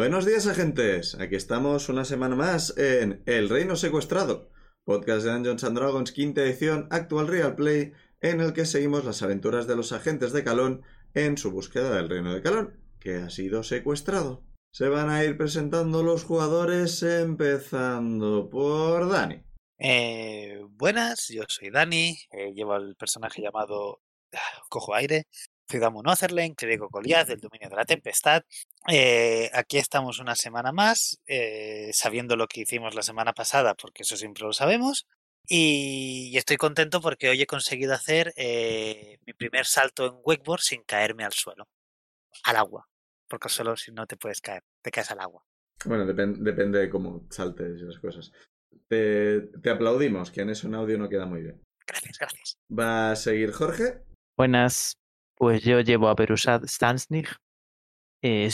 Buenos días, agentes. Aquí estamos una semana más en El Reino Secuestrado, podcast de Dungeons Dragons, quinta edición, actual Real Play, en el que seguimos las aventuras de los agentes de Calón en su búsqueda del Reino de Calón, que ha sido secuestrado. Se van a ir presentando los jugadores, empezando por Dani. Eh, buenas, yo soy Dani, eh, llevo el personaje llamado ah, Cojo Aire, Ciudad Monotherlane, Clérigo Goliath, del dominio de la tempestad. Eh, aquí estamos una semana más, eh, sabiendo lo que hicimos la semana pasada, porque eso siempre lo sabemos. Y, y estoy contento porque hoy he conseguido hacer eh, mi primer salto en wakeboard sin caerme al suelo, al agua, porque al suelo si no te puedes caer, te caes al agua. Bueno, depen- depende de cómo saltes y esas cosas. Te, te aplaudimos, que en eso en audio no queda muy bien. Gracias, gracias. Va a seguir Jorge. Buenas, pues yo llevo a Perusad Stansnig, eh,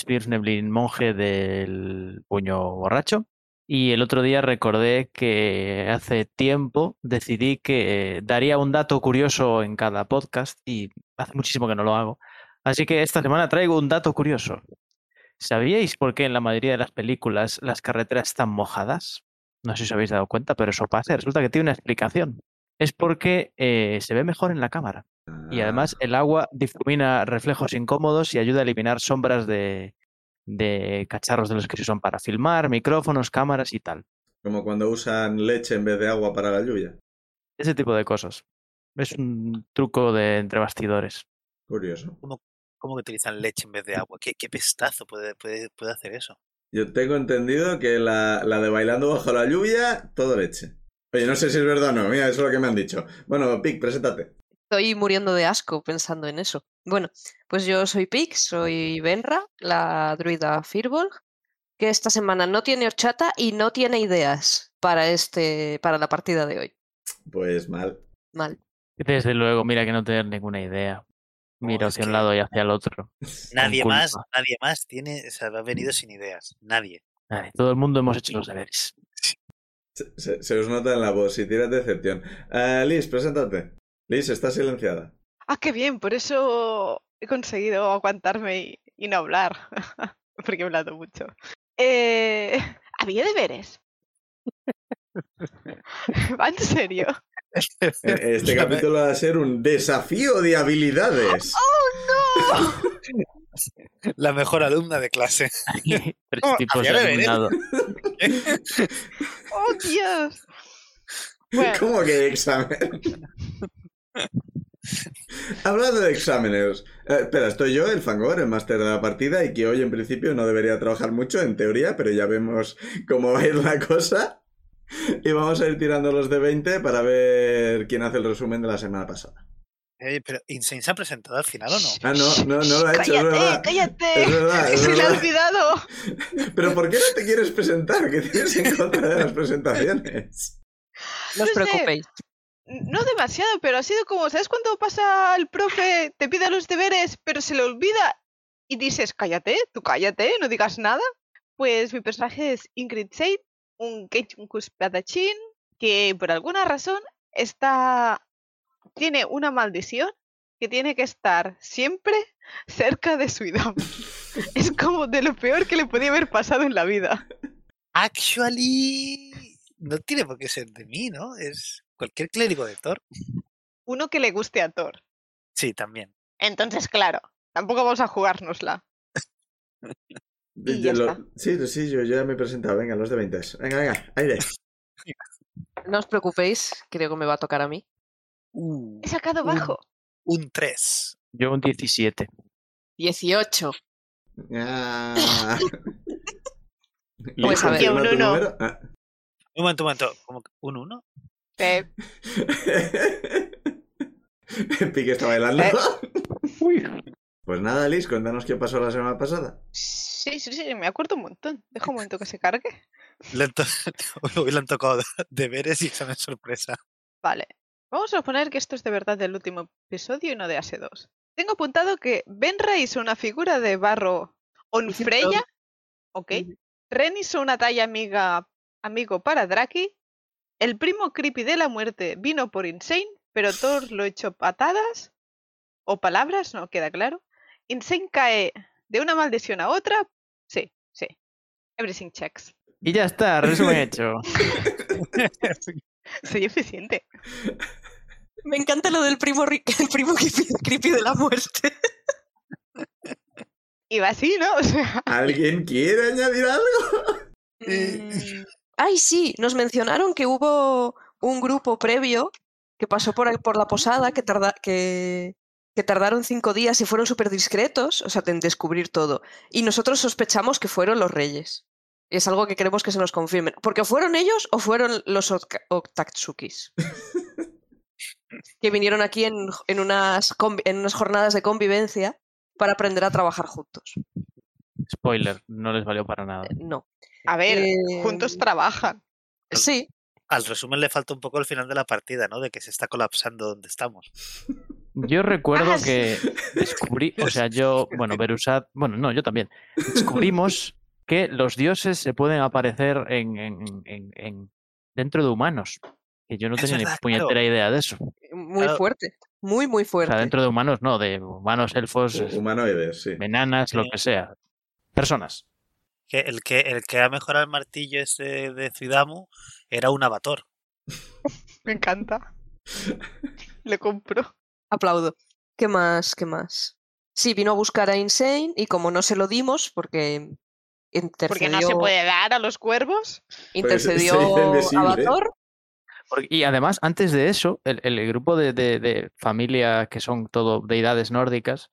monje del puño borracho. Y el otro día recordé que hace tiempo decidí que daría un dato curioso en cada podcast y hace muchísimo que no lo hago. Así que esta semana traigo un dato curioso. ¿Sabíais por qué en la mayoría de las películas las carreteras están mojadas? No sé si os habéis dado cuenta, pero eso pasa. Resulta que tiene una explicación. Es porque eh, se ve mejor en la cámara. Y además el agua difumina reflejos incómodos y ayuda a eliminar sombras de, de cacharros de los que se usan para filmar, micrófonos, cámaras y tal. Como cuando usan leche en vez de agua para la lluvia. Ese tipo de cosas. Es un truco de entre bastidores. Curioso. ¿Cómo que utilizan leche en vez de agua? ¿Qué, qué pestazo puede, puede, puede hacer eso? Yo tengo entendido que la, la de bailando bajo la lluvia, todo leche. Oye, no sé si es verdad o no, mira, eso es lo que me han dicho. Bueno, Pic, preséntate. Estoy muriendo de asco pensando en eso. Bueno, pues yo soy Pix, soy Benra, la druida Firbolg, que esta semana no tiene horchata y no tiene ideas para este, para la partida de hoy. Pues mal. Mal. Desde luego, mira que no tener ninguna idea. Mira hacia un que- lado y hacia el otro. Nadie más, nadie más tiene, o sea, ha venido sin ideas. Nadie. Ay, todo el mundo hemos hecho los deberes. Se, se- se os nota en la voz, si tiras decepción. Ah, Liz, preséntate. Liz, está silenciada. Ah, qué bien, por eso he conseguido aguantarme y, y no hablar, porque he hablado mucho. Eh, había deberes. Va en serio. Eh, Este capítulo va a ser un desafío de habilidades. ¡Oh, no! La mejor alumna de clase. Tres Oh, tipos de alumnado. ¡Oh, Dios! Bueno, ¿Cómo que examen? Hablando de exámenes. eh, espera, estoy yo, el Fangor, el máster de la partida, y que hoy en principio no debería trabajar mucho en teoría, pero ya vemos cómo va a ir la cosa. Y vamos a ir tirando los de 20 para ver quién hace el resumen de la semana pasada. Eh, pero ¿Insane se ha presentado al final o no? Ah, no, no, no lo ha hecho, es cállate, verdad. cállate. Es verdad, es Se le ha olvidado. Pero ¿por qué no te quieres presentar? ¿Qué tienes en contra de las presentaciones? No os preocupéis. No demasiado, pero ha sido como, ¿sabes cuando pasa el profe, te pide los deberes, pero se le olvida y dices, cállate, tú cállate, no digas nada? Pues mi personaje es Ingrid Seid, un Keijunku espadachín que por alguna razón está tiene una maldición que tiene que estar siempre cerca de Suidam. es como de lo peor que le podía haber pasado en la vida. Actually, no tiene por qué ser de mí, ¿no? Es cualquier clérigo de Thor. Uno que le guste a Thor. Sí, también. Entonces, claro, tampoco vamos a jugárnosla. Y ya lo- está. Sí, sí, yo, yo ya me he presentado. Venga, los de 20. Venga, venga, aire. No os preocupéis, creo que me va a tocar a mí. Uh, He sacado Un- bajo. un 3. Yo un 17. 18. Ah. Pues a ver. ¿confirma Un tu uno. número? Ah. Un momento, un momento. ¿Cómo que ¿Un 1? Pique está bailando. Pues nada, Liz, cuéntanos qué pasó la semana pasada. sí, sí, sí, me acuerdo un montón. Deja un momento que se cargue. Le Hoy le han tocado deberes y examen sorpresa. Vale. Vamos a suponer que esto es de verdad del último episodio y no de AS2. Tengo apuntado que Benra hizo una figura de barro Onfreya. Ok. Ren hizo una talla amiga, amigo para Draki. El primo creepy de la muerte vino por Insane, pero todos lo echó patadas. O palabras, no queda claro. Insane cae de una maldición a otra. Sí, sí. Everything checks. Y ya está, resumen hecho. Soy eficiente. Me encanta lo del primo, ri- el primo creepy, de la muerte. Iba así, ¿no? O sea, ¿Alguien quiere añadir algo? mm, Ay, sí, nos mencionaron que hubo un grupo previo que pasó por, por la posada que, tarda- que, que tardaron cinco días y fueron súper discretos, o sea, en descubrir todo. Y nosotros sospechamos que fueron los reyes. Y es algo que queremos que se nos confirmen. Porque fueron ellos o fueron los Oktatsukis. que vinieron aquí en, en unas, convi- en unas jornadas de convivencia para aprender a trabajar juntos. Spoiler, no les valió para nada. Eh, No. A ver, Eh, juntos trabajan. Sí, Al resumen le falta un poco el final de la partida, ¿no? De que se está colapsando donde estamos. Yo recuerdo Ah, que descubrí, o sea, yo, bueno, Berusat, bueno, no, yo también. Descubrimos que los dioses se pueden aparecer en, en- en- en- dentro de humanos. Que yo no tenía verdad, ni puñetera claro. idea de eso. O muy Claro. fuerte. Muy, muy fuerte. sea, dentro de humanos no, de humanos, elfos, Hu- Humanoides, sí. enanas, lo que sea. Personas. Que el que el que ha mejorado el martillo ese de Zuidamu era un avatar. Me encanta. Le compro. Aplaudo. ¿Qué más? ¿Qué más? Sí, vino a buscar a Insane y como no se lo dimos porque intercedió, Porque no se puede dar a los cuervos. Pues se intercedió invisible. Avatar. Y además, antes de eso, el, el grupo de, de- de familia que son todo deidades nórdicas,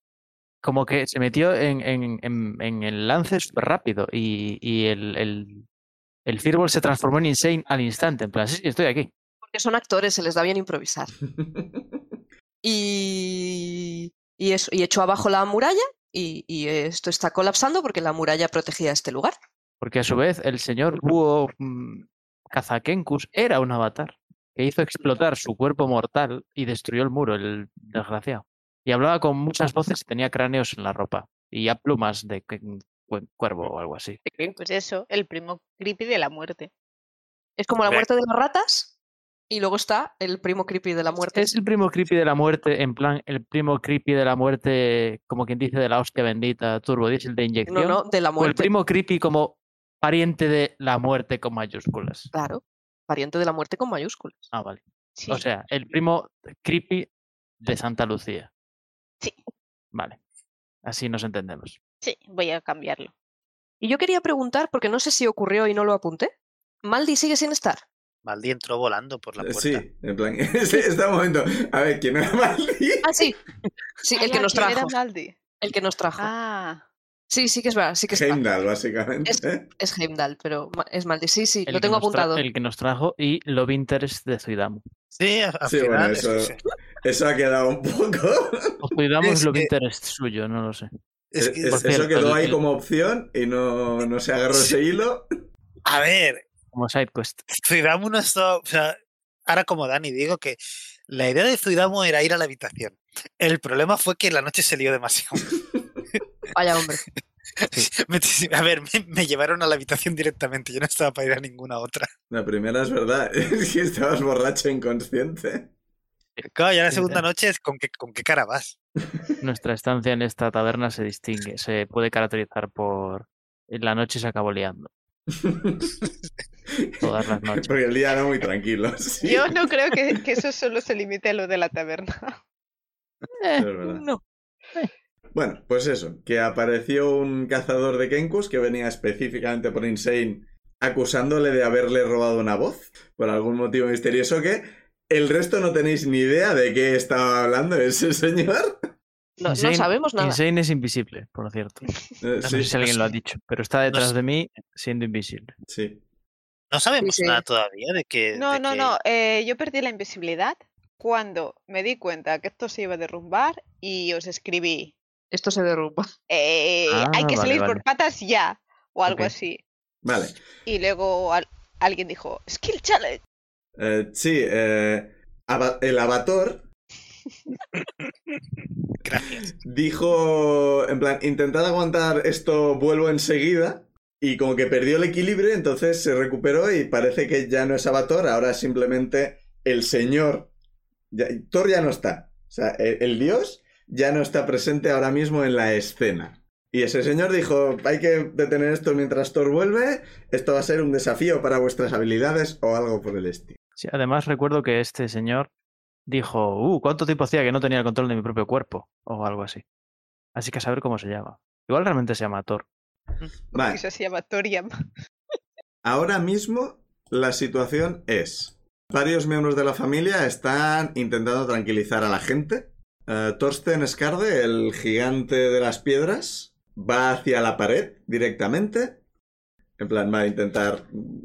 como que se metió en, en- en- en el lance súper rápido y, y el, el, el Fireball se transformó en Insane al instante. En plan, sí, sí, estoy aquí. Porque son actores, se les da bien improvisar. Y, y, eso, y echó abajo la muralla y, y esto está colapsando porque la muralla protegía este lugar. Porque a su vez, el señor Búho mm, Kazakenkus era un avatar que hizo explotar su cuerpo mortal y destruyó el muro, el desgraciado. Y hablaba con muchas voces y tenía cráneos en la ropa y a plumas de cu- cuervo o algo así. Pues eso, el primo creepy de la muerte. Es como la muerte de las ratas y luego está el primo creepy de la muerte. Es el primo creepy de la muerte, en plan, el primo creepy de la muerte, como quien dice, de la hostia bendita, turbo diésel de inyección. No, no, de la O el muerte. primo creepy como pariente de la muerte con mayúsculas. Claro, pariente de la muerte con mayúsculas. Ah, vale. Sí. O sea, el primo creepy de Santa Lucía. Sí. Vale. Así nos entendemos. sí, voy a cambiarlo. Y yo quería preguntar, porque no sé si ocurrió y no lo apunté. ¿Maldi sigue sin estar? Maldi entró volando por la puerta. Sí, en plan, este, este momento. A ver, ¿quién era Maldi? Ah, sí. Sí, el que nos ¿quién era trajo. Maldi? El que nos trajo. Ah, Sí, sí que es verdad, sí que está. Heimdall, básicamente. Es Heimdall, pero es Maldi. Sí, sí, El lo tengo apuntado. El que nos trajo y Love Interest de Zuidamu. Sí, al Sí, final. bueno, es- eso, es- eso ha quedado un poco. O Zuidamu es Es Love que- Interest suyo, no lo sé. es Es- que- es- por eso quedó ahí como opción y no, no se agarró ese hilo. A ver, Como SideQuest. Zuidamu no está. O sea, ahora como Dani digo que la idea de Zuidamu era ir a la habitación. El problema fue que la noche se lió demasiado. Vaya hombre. A ver, me, me llevaron a la habitación directamente. Yo no estaba para ir a ninguna otra. La primera es verdad, es que estabas borracho e inconsciente. Claro, ya la segunda noche es con qué, con qué cara vas. Nuestra estancia en esta taberna se distingue, se puede caracterizar por en la noche se acabó liando. Todas las noches. Porque el día era muy tranquilo. sí. yo no creo que, que eso solo se limite a lo de la taberna. Eh, Es verdad. No. Bueno, pues eso, que apareció un cazador de Kenkus que venía específicamente por Insane acusándole de haberle robado una voz por algún motivo misterioso que el resto no tenéis ni idea de qué estaba hablando ese señor. No, sabemos nada. Insane es invisible, por cierto. Eh, No sí, sé si alguien lo ha dicho, pero está detrás de mí siendo invisible. sí. No sabemos sí. nada todavía de que. No, de no, que- no. eh, yo perdí la invisibilidad cuando me di cuenta que esto se iba a derrumbar y os escribí. Esto se derrumba. eh, Ah, hay que vale, salir vale. por patas ya. O algo así. Vale. Y luego al- alguien dijo, Skill Challenge. Eh, sí, eh, el avatar Gracias. dijo, en plan, intentad aguantar esto, vuelvo enseguida. Y como que perdió el equilibrio, entonces se recuperó y parece que ya no es Avatar, ahora es simplemente el señor. Ya- Thor ya no está. O sea, el, el dios ya no está presente ahora mismo en la escena. Y ese señor dijo, hay que detener esto mientras Thor vuelve, esto va a ser un desafío para vuestras habilidades o algo por el estilo. Sí, además recuerdo que este señor dijo, uh, ¿cuánto tiempo hacía que no tenía el control de mi propio cuerpo? O algo así. Así que a saber cómo se llama. Igual realmente se llama Thor. Vale, Eso se llama ahora mismo la situación es, varios miembros de la familia están intentando tranquilizar a la gente. Eh, Thorsten Skarde, el gigante de las piedras, va hacia la pared directamente. En plan, va a intentar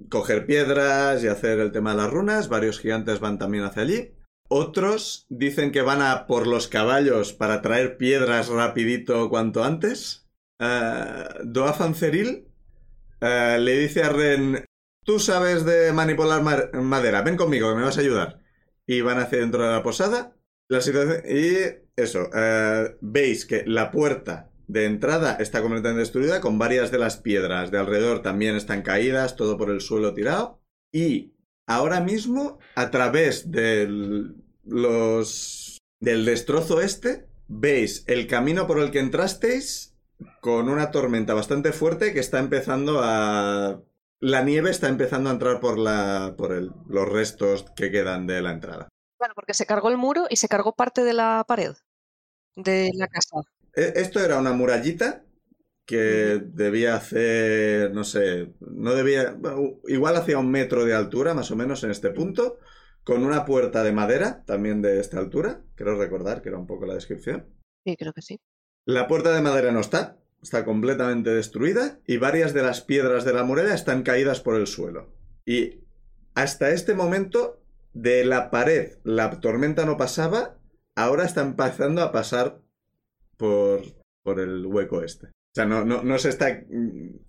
coger piedras y hacer el tema de las runas. Varios gigantes van también hacia allí. Otros dicen que van a por los caballos para traer piedras rapidito cuanto antes. Eh, Doafan Ceril eh, le dice a Ren, tú sabes de manipular madera, ven conmigo que me vas a ayudar. Y van hacia dentro de la posada. La situación... Y eso, eh, veis que la puerta de entrada está completamente destruida, con varias de las piedras de alrededor también están caídas, todo por el suelo tirado. Y ahora mismo, a través del, los, del destrozo este, veis el camino por el que entrasteis con una tormenta bastante fuerte que está empezando a... La nieve está empezando a entrar por, la, por el- los restos que quedan de la entrada. Bueno, porque se cargó el muro y se cargó parte de la pared de la casa. E- Esto era una murallita que debía hacer, no sé, no debía, igual hacía un metro de altura más o menos en este punto, con una puerta de madera también de esta altura, creo recordar que era un poco la descripción. Sí, creo que sí. La puerta de madera no está, está completamente destruida y varias de las piedras de la muralla están caídas por el suelo. Y hasta este momento, de la pared la tormenta no pasaba, ahora está empezando a pasar por, por el hueco este. O sea, no, no, no se está.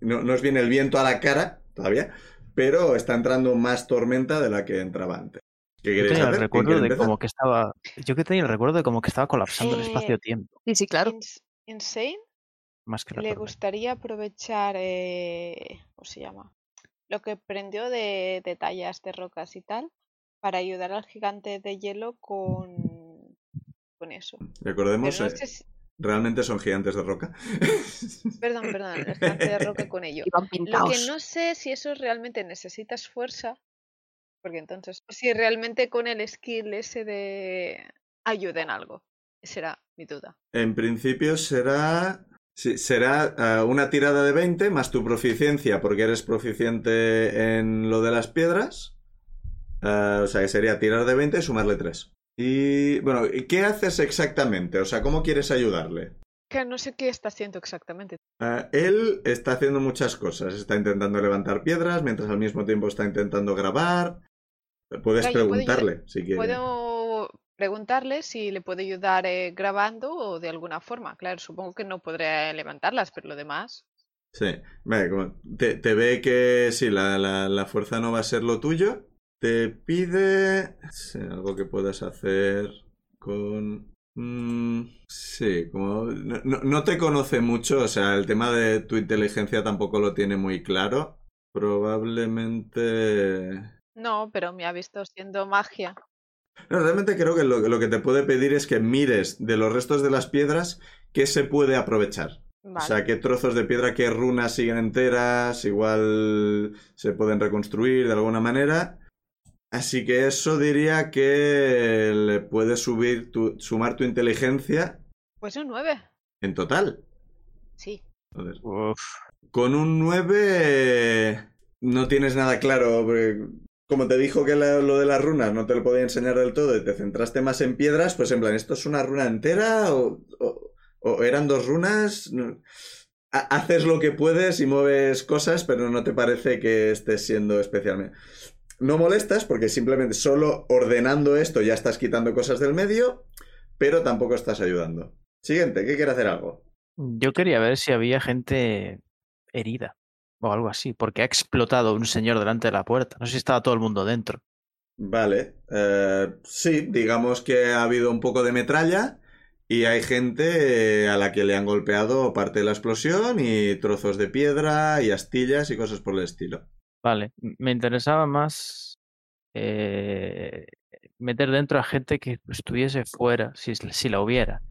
No, no os viene el viento a la cara todavía, pero está entrando más tormenta de la que entraba antes. ¿Qué Yo tenía el recuerdo de empezar? como que estaba. Yo que tenía el recuerdo de como que estaba colapsando el Eh, espacio-tiempo. Sí, sí, claro. Ins- Insane Más que la le tormenta. gustaría aprovechar, eh, ¿cómo se llama? Lo que prendió de, de tallas de rocas y tal, para ayudar al gigante de hielo con, con eso. Recordemos, no eh, sé si- realmente son gigantes de roca. Perdón, perdón, el gigante de roca con ello. Lo que no sé si eso realmente necesitas fuerza, porque entonces, si realmente con el skill ese de ayuda en algo, esa era mi duda. En principio será. sí, será eh, una tirada de 20 más tu proficiencia, porque eres proficiente en lo de las piedras. Eh, o sea que sería tirar de 20 y sumarle 3. Y. Bueno, ¿y ¿qué haces exactamente? O sea, ¿cómo quieres ayudarle? Que no sé qué está haciendo exactamente. Eh, él está haciendo muchas cosas. Está intentando levantar piedras, mientras al mismo tiempo está intentando grabar. Puedes puedo preguntarle si quieres. Puedo preguntarle si le puedo ayudar eh, grabando o de alguna forma. Claro, supongo que no podré levantarlas, pero lo demás. Sí, vale, te, te ve que sí, la, la- la fuerza no va a ser lo tuyo. Te pide algo que puedas hacer con... mm, sí, como no, no- no te conoce mucho, o sea, el tema de tu inteligencia tampoco lo tiene muy claro. Probablemente... No, pero me ha visto siendo magia. No, realmente creo que lo, lo que te puede pedir es que mires de los restos de las piedras qué se puede aprovechar. O sea, qué trozos de piedra, qué runas siguen enteras, igual se pueden reconstruir de alguna manera. Así que eso diría que le puedes subir tu, sumar tu inteligencia Pues un 9. en total. Sí. Joder. Uf, Con un 9 no tienes nada claro. porque Como te dijo que la- lo de las runas no te lo podía enseñar del todo y te centraste más en piedras, pues en plan, ¿esto es una runa entera o, o- o eran dos runas? Haces lo que puedes y mueves cosas, pero no te parece que estés siendo especialmente... No molestas porque simplemente solo ordenando esto ya estás quitando cosas del medio, pero tampoco estás ayudando. Siguiente, ¿qué quiere hacer algo? Yo quería ver si había gente herida o algo así, porque ha explotado un señor delante de la puerta. No sé si estaba todo el mundo dentro. Vale, eh, sí, digamos que ha habido un poco de metralla y hay gente eh, a la que le han golpeado parte de la explosión y trozos de piedra y astillas y cosas por el estilo. Vale, me interesaba más eh, meter dentro a gente que estuviese fuera, si, si la hubiera.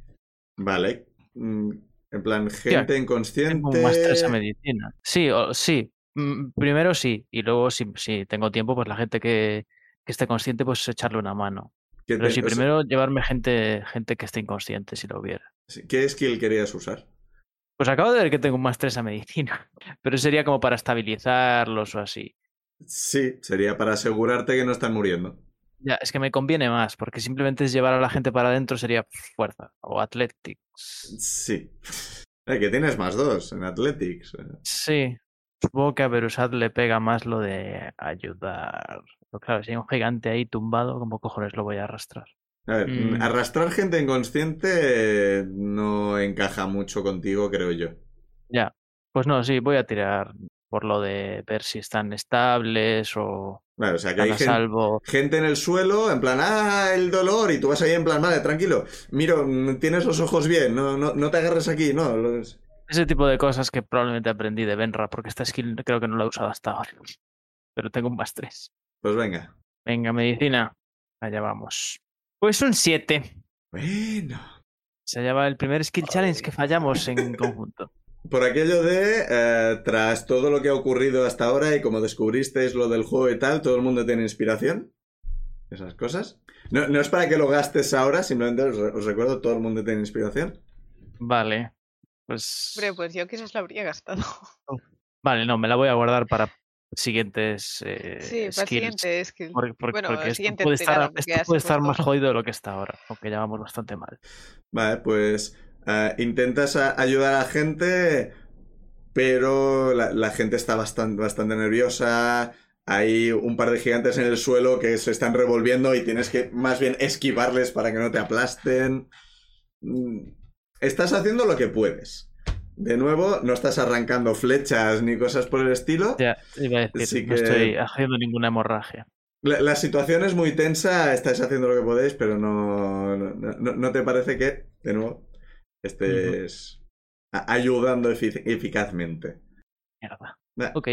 Vale, mm, En plan, gente Tengo inconsciente. tres a medicina. Sí, o, sí. Mm, Primero sí, y luego si, si tengo tiempo, pues la gente que, que esté consciente, pues echarle una mano. ¿Qué, Pero te- sea, primero llevarme gente, gente que esté inconsciente, si lo hubiera. ¿Qué skill querías usar? Pues acabo de ver que tengo un más tres a medicina, pero sería como para estabilizarlos o así. Sí, sería para asegurarte que no están muriendo. Ya, es que me conviene más, porque simplemente es llevar a la gente para adentro sería fuerza o athletics. Sí. Eh, que tienes más dos en Athletics. eh. Sí, supongo que a Berusat le pega más lo de ayudar. Pero claro, si hay un gigante ahí tumbado, ¿cómo cojones lo voy a arrastrar? A ver, Mm. arrastrar gente inconsciente eh, no encaja mucho contigo, creo yo. Ya, pues no, sí, voy a tirar por lo de ver si están estables o Vale, o sea que hay a gen- salvo. gente en el suelo, en plan, ah, el dolor, y tú vas ahí en plan, vale, tranquilo, miro, mm, tienes los ojos bien, no, no, no te agarres aquí, no. Ese tipo de cosas que probablemente aprendí de Benra, porque esta skill creo que no la he usado hasta ahora. Pero tengo un más tres. Pues venga. Venga, medicina. Allá vamos. Pues un 7. Bueno. Se llama el primer skill challenge que fallamos en conjunto. Por aquello de, eh, tras todo lo que ha ocurrido hasta ahora y como descubristeis lo del juego y tal, todo el mundo tiene inspiración. Esas cosas. No, no es para que lo gastes ahora, simplemente os, os recuerdo, todo el mundo tiene inspiración. Vale. Pues. Hombre, pues yo quizás la habría gastado. Vale, no, me la voy a guardar para siguientes eh, Sí, skills. siguiente skill. Por- por- Bueno, porque el esto siguiente puede estar, porque esto puede estar más jodido de lo que está ahora, aunque ya vamos bastante mal. Vale, pues eh, intentas a- ayudar a la gente, pero la, la gente está bastante, bastante nerviosa. Hay un par de gigantes en el suelo que se están revolviendo y tienes que más bien esquivarles para que no te aplasten. Mm, Estás haciendo lo que puedes. De nuevo, no estás arrancando flechas ni cosas por el estilo. Ya, iba a decir, Sí no que- estoy haciendo ninguna hemorragia. La, la situación es muy tensa, estáis haciendo lo que podéis, pero no, no, no- no te parece que, de nuevo, estés ayudando efic- eficazmente. Mierda. Ok.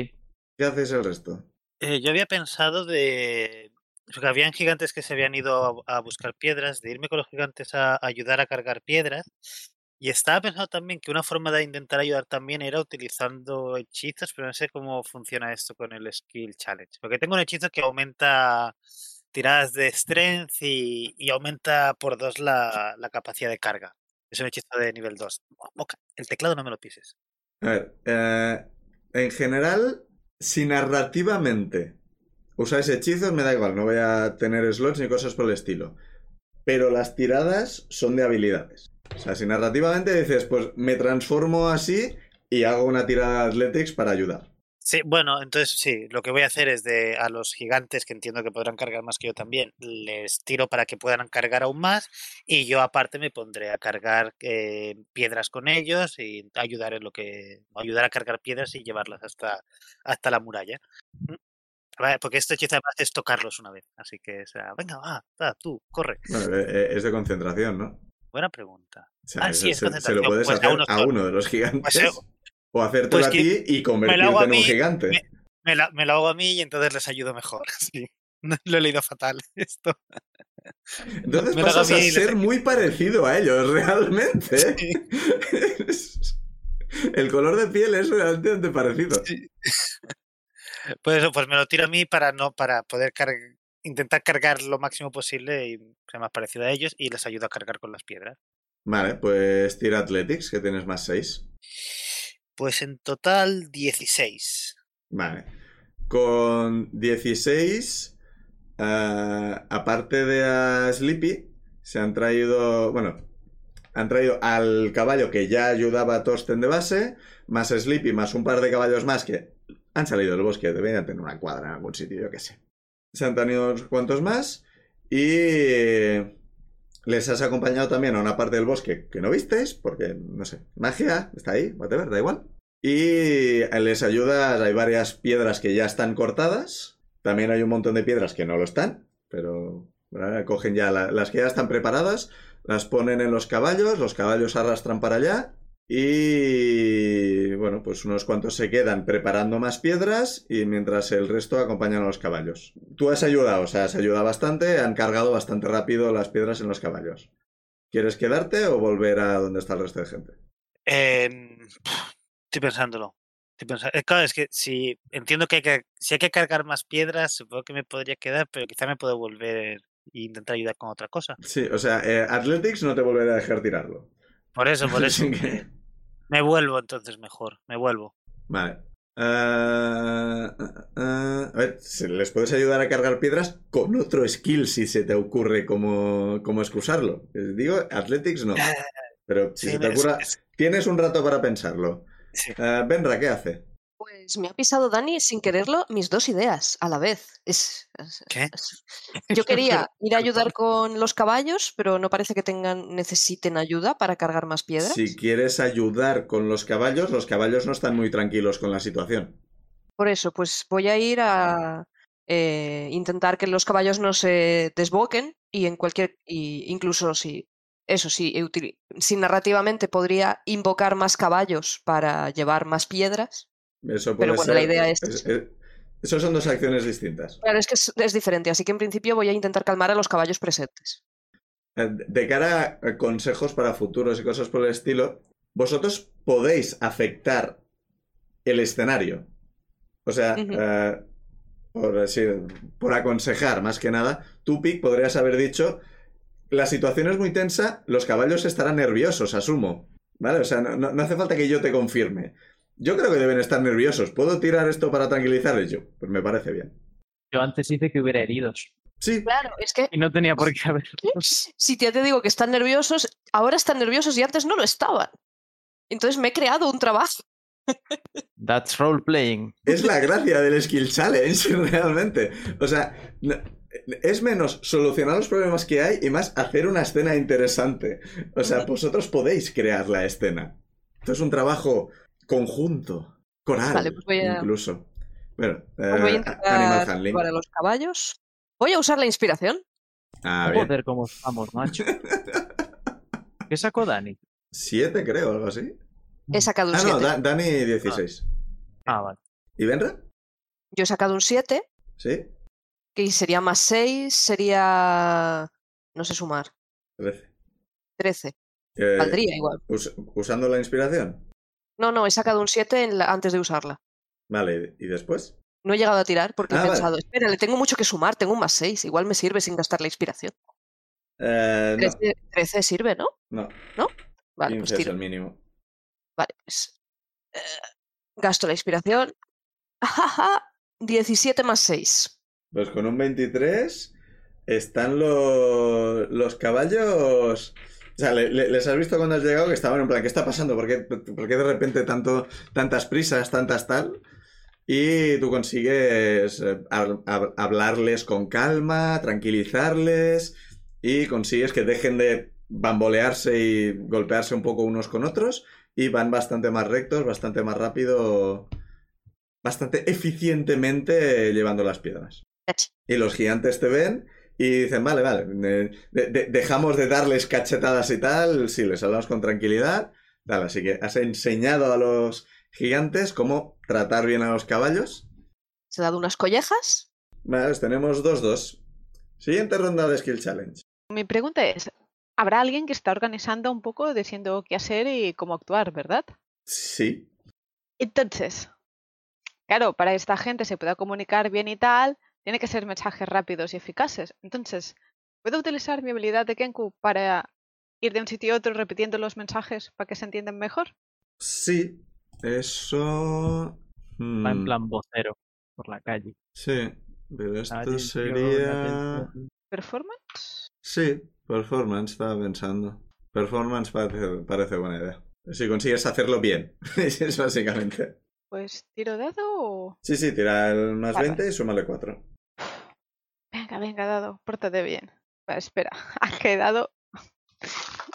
¿Qué haces el resto? Eh, yo había pensado de. Porque habían gigantes que se habían ido a, a buscar piedras, de irme con los gigantes a, a ayudar a cargar piedras. Y estaba pensando también que una forma de intentar ayudar también era utilizando hechizos, pero no sé cómo funciona esto con el Skill Challenge. Porque tengo un hechizo que aumenta tiradas de Strength y, aumenta por dos la, capacidad de carga. Es un hechizo de nivel 2. Moca, el teclado no me lo pises. A ver, eh, en general, si narrativamente usáis hechizos, me da igual, no voy a tener slots ni cosas por el estilo. Pero las tiradas son de habilidades. O sea, si narrativamente dices, pues me transformo así y hago una tirada de Athletics para ayudar. Sí, bueno, entonces sí, lo que voy a hacer es de a los gigantes que entiendo que podrán cargar más que yo también, les tiro para que puedan cargar aún más y yo aparte me pondré a cargar eh, piedras con ellos y ayudar en lo que ayudar a cargar piedras y llevarlas hasta hasta la muralla. Mm. Porque este hechizo además es tocarlos una vez, así que o sea, venga, va, va, tú, corre. Bueno, eh, eh, es de concentración, ¿no? Buena pregunta. O sea, Ah, sí, es se, se lo puedes pues a hacer uno a uno de los gigantes. Pues, eh, o hacértelo pues a ti y convertirte en un mí, gigante. me- Me, la- me lo hago a mí y entonces les ayudo mejor. Sí. Lo he leído fatal esto. Entonces me pasas a les ser muy parecido a ellos, realmente. El color de piel es realmente parecido. Sí. Pues eso, pues me lo tiro a mí para no, para poder car- intentar cargar lo máximo posible y ser más parecido a ellos y les ayudo a cargar con las piedras. Vale, pues tira Athletics, que tienes más 6. Pues en total 16. Vale. Con 16, ah, aparte de a Sleepy, se han traído, bueno, han traído al caballo que ya ayudaba a Torsten de base, más Sleepy, más un par de caballos más que han salido del bosque, deberían tener una cuadra en algún sitio, yo qué sé. Se han traído unos cuantos más y les has acompañado también a una parte del bosque que no visteis, porque, no sé, magia, está ahí, whatever, da igual. Y les ayudas, hay varias piedras que ya están cortadas, también hay un montón de piedras que no lo están, pero cogen ya la- las que ya están preparadas, las ponen en los caballos, los caballos arrastran para allá y bueno, pues unos cuantos se quedan preparando más piedras y mientras el resto acompañan a los caballos. Tú has ayudado, o sea, has ayudado bastante, han cargado bastante rápido las piedras en los caballos. ¿Quieres quedarte o volver a donde está el resto de gente? En- Estoy pensándolo. Estoy eh, Claro, es que si entiendo que hay que, si hay que cargar más piedras, supongo que me podría quedar, pero quizá me puedo volver e intentar ayudar con otra cosa. Sí, o sea, eh, Athletics no te volverá a dejar tirarlo. Por eso, por eso. Que- Me vuelvo entonces mejor, me vuelvo. Vale. Ah, ah, ah, a ver, les puedes ayudar a cargar piedras con otro skill si se te ocurre cómo, cómo excusarlo. Eh, Digo, Athletics no. Pero si Sí, se te ocurra, es- tienes un rato para pensarlo. Sí. Ah, Benra, ¿qué hace? Pues me ha pisado Dani sin quererlo mis dos ideas a la vez. Es, es- ¿Qué? es- Yo quería ir a ayudar con los caballos, pero no parece que tengan necesiten ayuda para cargar más piedras. Si quieres ayudar con los caballos, los caballos no están muy tranquilos con la situación. Por eso, pues voy a ir a eh, intentar que los caballos no se desboquen y en cualquier, y incluso si, eso sí, si narrativamente podría invocar más caballos para llevar más piedras. Eso puede Pero bueno, la idea es- es- Eso son dos acciones distintas. Claro, es que es, es diferente, así que en principio voy a intentar calmar a los caballos presentes. Eh, De cara a consejos para futuros y cosas por el estilo, vosotros podéis afectar el escenario. O sea, eh, por, así, por aconsejar más que nada, tú, Pic, podrías haber dicho, la situación es muy tensa, los caballos estarán nerviosos, asumo. ¿Vale? O sea, no hace falta que yo te confirme. Yo creo que deben estar nerviosos. ¿Puedo tirar esto para tranquilizarles yo? Pues me parece bien. Yo antes hice que hubiera heridos Sí, Claro, es que y no tenía por qué haberlos. si ya te digo que están nerviosos, ahora están nerviosos y antes no lo estaban. Entonces me he creado un trabajo. That's role playing. Es la gracia del Skill Challenge, realmente. O sea, no- es menos solucionar los problemas que hay y más hacer una escena interesante. O sea, vosotros podéis crear la escena. Esto es un trabajo conjunto, coral, Vale, pues voy a- incluso. Bueno, Pues voy a eh, intentar Animal Handling. llevar a los caballos. Voy a usar la inspiración. Ah, bien. Joder, cómo estamos, macho. ¿Qué sacó Dani? Siete, creo, algo así. He sacado un Ah, no, 7. Da- Dani 16. Ah, vale. ¿Y Benra? Yo he sacado un 7, Sí, que sería más 6, sería... No sé sumar. 13. 13. Eh, Valdría igual. us- ¿Usando la inspiración? No, no, he sacado un 7 en la- antes de usarla. Vale, ¿y después? No he llegado a tirar porque Ah, he vale. pensado, espera, le tengo mucho que sumar, tengo un más 6, igual me sirve sin gastar la inspiración. Eh, no, 13, 13 sirve, ¿no? no, Vale, 15 pues es tiro. el mínimo. Vale, pues. eh, gasto la inspiración. Ajaja, 17 más 6. Pues con un 23 están los, los caballos... O sea, le- le- les has visto cuando has llegado que estaban en plan, ¿qué está pasando? ¿Por qué, por qué de repente tanto, tantas prisas, tantas tal? Y tú consigues eh, hab- hab- hablarles con calma, tranquilizarles y consigues que dejen de bambolearse y golpearse un poco unos con otros y van bastante más rectos, bastante más rápido, bastante eficientemente llevando las piedras. Y los gigantes te ven y dicen, vale, vale, de- de- de- dejamos de darles cachetadas y tal, sí, les hablamos con tranquilidad. Tal, así que has enseñado a los gigantes cómo tratar bien a los caballos. Se ha dado unas collejas. Vale, pues tenemos 2-2. Siguiente ronda de Skill Challenge. Mi pregunta es, ¿habrá alguien que está organizando un poco, diciendo qué hacer y cómo actuar, verdad? Sí. Entonces, claro, para que esta gente se pueda comunicar bien y tal, tiene que ser mensajes rápidos y eficaces. Entonces, ¿puedo utilizar mi habilidad de Kenku para ir de un sitio a otro repitiendo los mensajes para que se entiendan mejor? Sí. Eso... Va en hmm, plan vocero por la calle. Sí. Pero esto sería... ¿Performance? Sí, performance, estaba pensando. Performance parece, parece buena idea. Si consigues hacerlo bien. es básicamente. Pues tiro dado o... Sí, sí, tira el más Vale. 20 y súmale 4. Venga, venga, dado, pórtate bien. Vale, espera, ha quedado...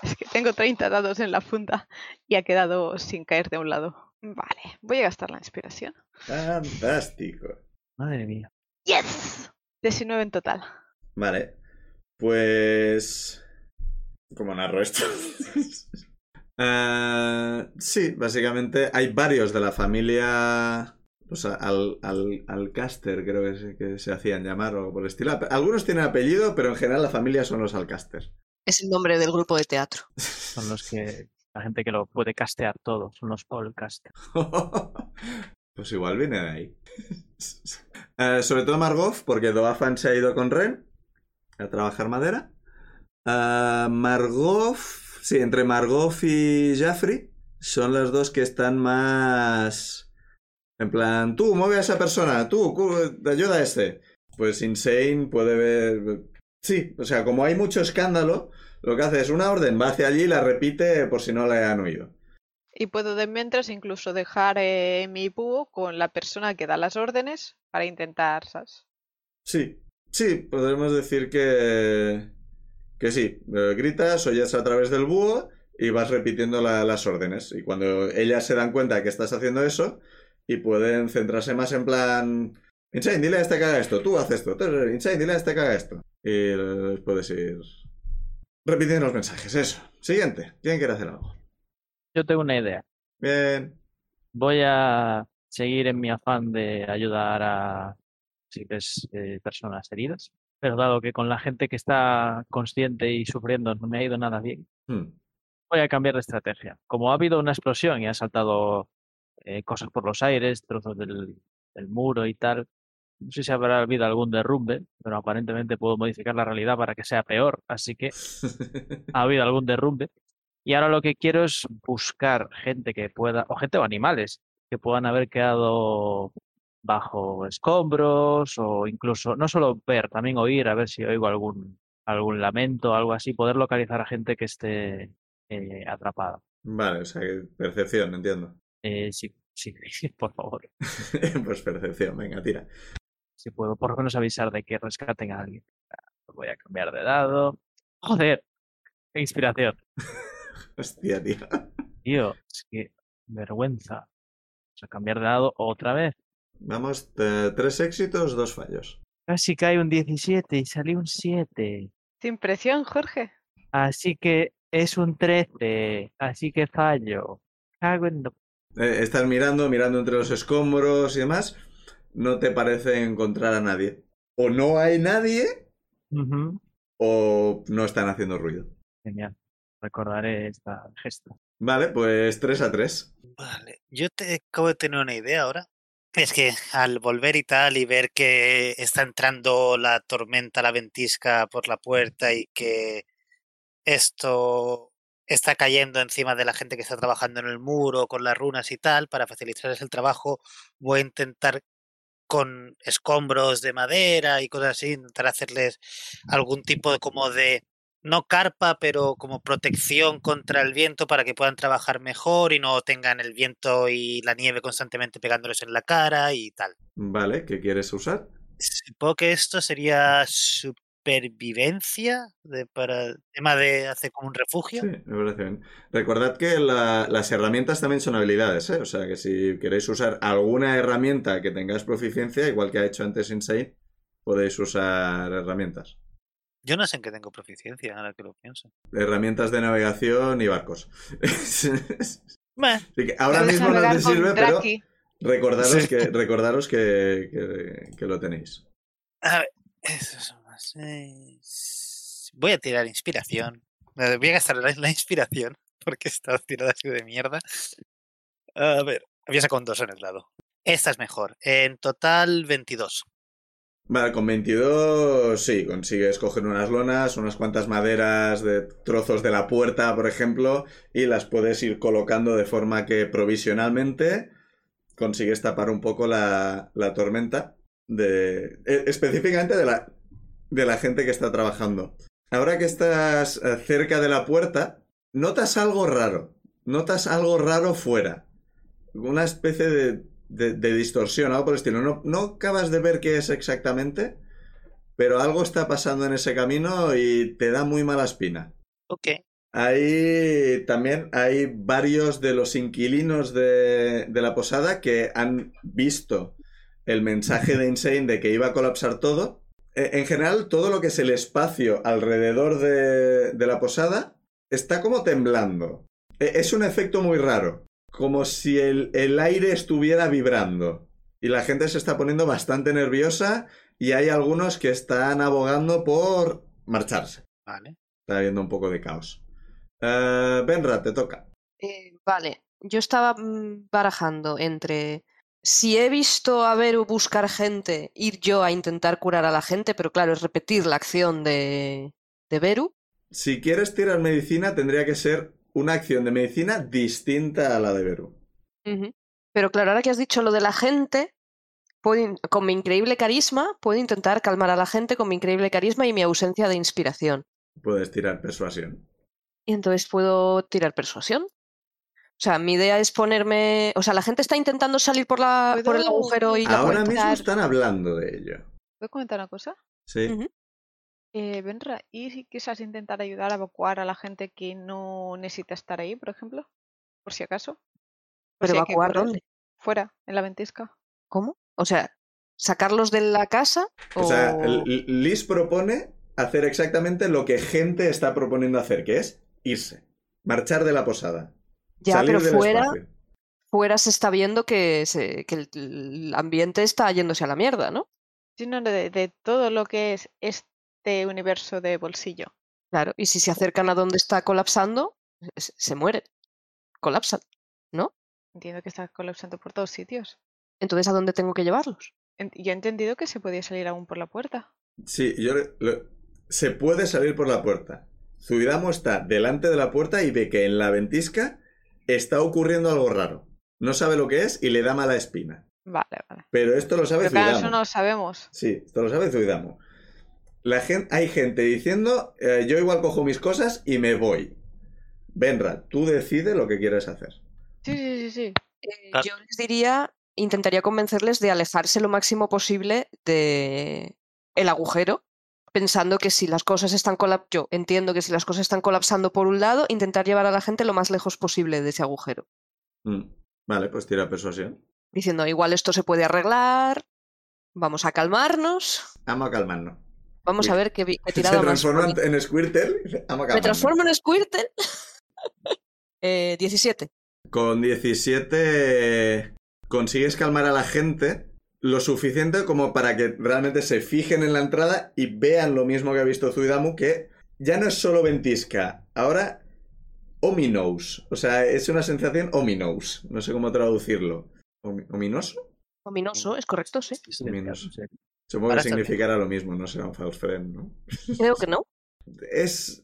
Es que tengo 30 dados en la funda y ha quedado sin caer de un lado. Vale, voy a gastar la inspiración. Fantástico. Madre mía. ¡Yes! 19 en total. Vale. Pues... ¿Cómo narro esto? Ah, sí, básicamente hay varios de la familia... O sea, al, al, Alcaster creo que se, que se hacían llamar o por el estilo. Algunos tienen apellido, pero en general la familia son los Alcaster. Es el nombre del grupo de teatro. Son los que La gente que lo puede castear todo, son los allcast. pues igual viene de ahí. Eh, sobre todo Margov, porque Doafan se ha ido con Ren a trabajar madera. Uh, Margov, sí, entre Margov y Jaffrey son las dos que están más... En plan, tú, mueve a esa persona, tú, ayuda a este. Pues Insane puede ver... Sí, o sea, como hay mucho escándalo, lo que hace es una orden, va hacia allí y la repite por si no la han oído. Y puedo de mientras incluso dejar eh, mi búho con la persona que da las órdenes para intentar, ¿sabes? Sí, sí, podemos decir que... Que sí, eh, gritas, oyes a través del búho y vas repitiendo las órdenes. Y cuando ellas se dan cuenta que estás haciendo eso y pueden centrarse más en plan... Insane, dile a este que haga esto, tú haces esto. Insane, dile a este que haga esto. Y puedes ir repitiendo los mensajes, eso. Siguiente, ¿quién quiere hacer algo? Yo tengo una idea. Bien. Voy a seguir en mi afán de ayudar a eh, personas heridas, pero dado que con la gente que está consciente y sufriendo no me ha ido nada bien, hmm. voy a cambiar de estrategia. Como ha habido una explosión y han saltado eh, cosas por los aires, trozos del, del muro y tal, no sé si habrá habido algún derrumbe, pero aparentemente puedo modificar la realidad para que sea peor, así que ha habido algún derrumbe. Y ahora lo que quiero es buscar gente que pueda, o gente o animales, que puedan haber quedado bajo escombros o incluso, no solo ver, también oír, a ver si oigo algún, algún lamento, algo así, poder localizar a gente que esté eh, atrapada. Vale, o sea, percepción, entiendo. Eh, sí, sí, por favor. pues percepción, venga, tira. Si puedo por lo menos avisar de que rescaten a alguien. Voy a cambiar de dado. Joder, qué inspiración. Hostia, tío. Tío, es que vergüenza. O sea, cambiar de dado otra vez. Vamos, tres éxitos, dos fallos. Casi cae un 17 y salió un 7. Sin presión, Jorge. Así que es un 13. Así que fallo. Cago en... Eh, estás mirando, mirando entre los escombros y demás. No te parece encontrar a nadie. O no hay nadie, o no están haciendo ruido. Genial recordaré esta gesta. Vale, pues 3 a 3. Vale, yo te acabo de tener una idea ahora. Es que al volver y tal y ver que está entrando la tormenta, la ventisca por la puerta y que esto está cayendo encima de la gente que está trabajando en el muro con las runas y tal, para facilitarles el trabajo, voy a intentar con escombros de madera y cosas así, intentar hacerles algún tipo de como de no carpa, pero como protección contra el viento para que puedan trabajar mejor y no tengan el viento y la nieve constantemente pegándoles en la cara y tal. Vale, ¿qué quieres usar? Supongo que esto sería supervivencia de, para el tema de hacer como un refugio. Sí, me parece bien. Recordad que las herramientas también son habilidades, ¿eh? O sea que si queréis usar alguna herramienta que tengáis proficiencia, igual que ha hecho antes Insane, podéis usar herramientas. Yo no sé en qué tengo proficiencia, ahora que lo pienso. Herramientas de navegación y barcos. que ahora mismo no te sirve, pero recordaros, que, recordaros que, que, lo tenéis. A ver, eso son Voy a tirar inspiración. Voy a gastar la, inspiración porque está tirada así de mierda. A ver, había sacado un 2 en el lado. Esta es mejor. En total, 22. Vale, con 22 sí, consigues coger unas lonas, unas cuantas maderas de trozos de la puerta, por ejemplo, y las puedes ir colocando de forma que provisionalmente consigues tapar un poco la, la tormenta de e, específicamente de la, de la gente que está trabajando. Ahora que estás eh, cerca de la puerta, notas algo raro. Notas algo raro fuera. Una especie de de, distorsión, algo por el estilo. No, no acabas de ver qué es exactamente, pero algo está pasando en ese camino y te da muy mala espina. Ok. Ahí también hay varios de los inquilinos de, de, la posada que han visto el mensaje de Insane de que iba a colapsar todo. E, en general, todo lo que es el espacio alrededor de, de la posada está como temblando. E, es un efecto muy raro como si el, el, aire estuviera vibrando. Y la gente se está poniendo bastante nerviosa y hay algunos que están abogando por marcharse. Vale. Está habiendo un poco de caos. Uh, Benra, te toca. Eh, vale, yo estaba mm, barajando entre si he visto a Beru buscar gente, ir yo a intentar curar a la gente, pero claro, es repetir la acción de, de Beru. Si quieres tirar medicina, tendría que ser una acción de medicina distinta a la de Beru. Pero claro, ahora que has dicho lo de la gente, puedo con mi increíble carisma, puedo intentar calmar a la gente con mi increíble carisma y mi ausencia de inspiración. Puedes tirar persuasión. Y entonces puedo tirar persuasión. O sea, mi idea es ponerme. O sea, la gente está intentando salir por, la, por el ¿Puedo- agujero y Ahora mismo están hablando de ello. ¿Puedo comentar una cosa? Sí. Eh, Benra, ¿y si quizás intentar ayudar a evacuar a la gente que no necesita estar ahí, por ejemplo? Por si acaso. Por ¿Pero si evacuar dónde? Fuera, en la ventisca. ¿Cómo? O sea, sacarlos de la casa o. O sea, Liz propone hacer exactamente lo que gente está proponiendo hacer, que es irse, marchar de la posada. Ya, salir pero del fuera, espacio. fuera se está viendo que, se, que el, el ambiente está yéndose a la mierda, ¿no? Sino de, de todo lo que es este universo de bolsillo. Claro, y si se acercan a donde está colapsando, se, mueren. Colapsan. Entiendo que está colapsando por todos sitios. Entonces, ¿a dónde tengo que llevarlos? Yo he entendido que se podía salir aún por la puerta. Sí, yo le- le- se puede salir por la puerta. Zuidamo está delante de la puerta y ve que en la ventisca está ocurriendo algo raro. No sabe lo que es y le da mala espina. Vale, vale. Pero esto lo sabe Pero claro, Zuidamo. eso no lo sabemos. Sí, esto lo sabe Zuidamo. La gen- hay gente diciendo, eh, yo igual cojo mis cosas y me voy. Benra, tú decides lo que quieres hacer. Sí, sí, sí, sí. Eh, yo les diría, intentaría convencerles de alejarse lo máximo posible de el agujero, pensando que si las cosas están colap yo entiendo que si las cosas están colapsando por un lado, intentar llevar a la gente lo más lejos posible de ese agujero, Mm, Vale, pues tira persuasión. diciendo igual esto se puede arreglar, vamos a calmarnos, Amo a calmarnos. vamos a ver qué, vi- qué Se más transforma en Squirtle. Me transformo en Squirtle. Eh, 17. Con 17 consigues calmar a la gente lo suficiente como para que realmente se fijen en la entrada y vean lo mismo que ha visto Zuidamu, que ya no es solo ventisca, ahora ominous. O sea, es una sensación ominous. No sé cómo traducirlo. Omi- ¿Ominoso? Ominoso, es correcto, sí. Menos. Supongo que significará lo mismo, no será un false friend, ¿no? Creo que no. Es.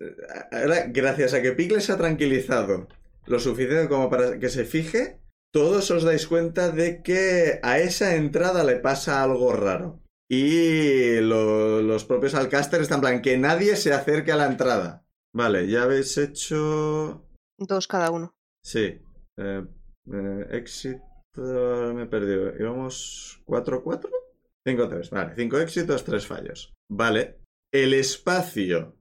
Ahora, gracias a que Pickle se ha tranquilizado lo suficiente como para que se fije, todos os dais cuenta de que a esa entrada le pasa algo raro. Y lo- los propios Alcaster están en plan que nadie se acerque a la entrada. Vale, ya habéis hecho. Dos cada uno. Sí. Eh, eh, éxito. Me he perdido. ¿Íbamos 4-4? 5-3. Vale, 5 éxitos, 3 fallos. Vale. El espacio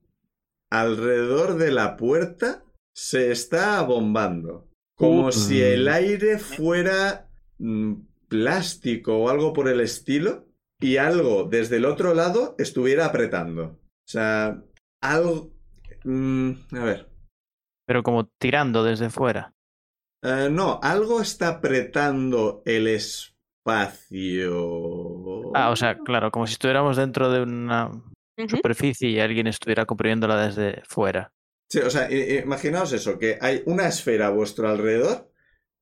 alrededor de la puerta se está abombando. Como si el aire fuera mm, plástico o algo por el estilo y algo desde el otro lado estuviera apretando. O sea, algo... mm, a ver. Pero como tirando desde fuera. Eh, no, algo está apretando el espacio. Ah, o sea, claro, como si estuviéramos dentro de una superficie y alguien estuviera comprimiéndola desde fuera. Sí, o sea, imaginaos eso, que hay una esfera a vuestro alrededor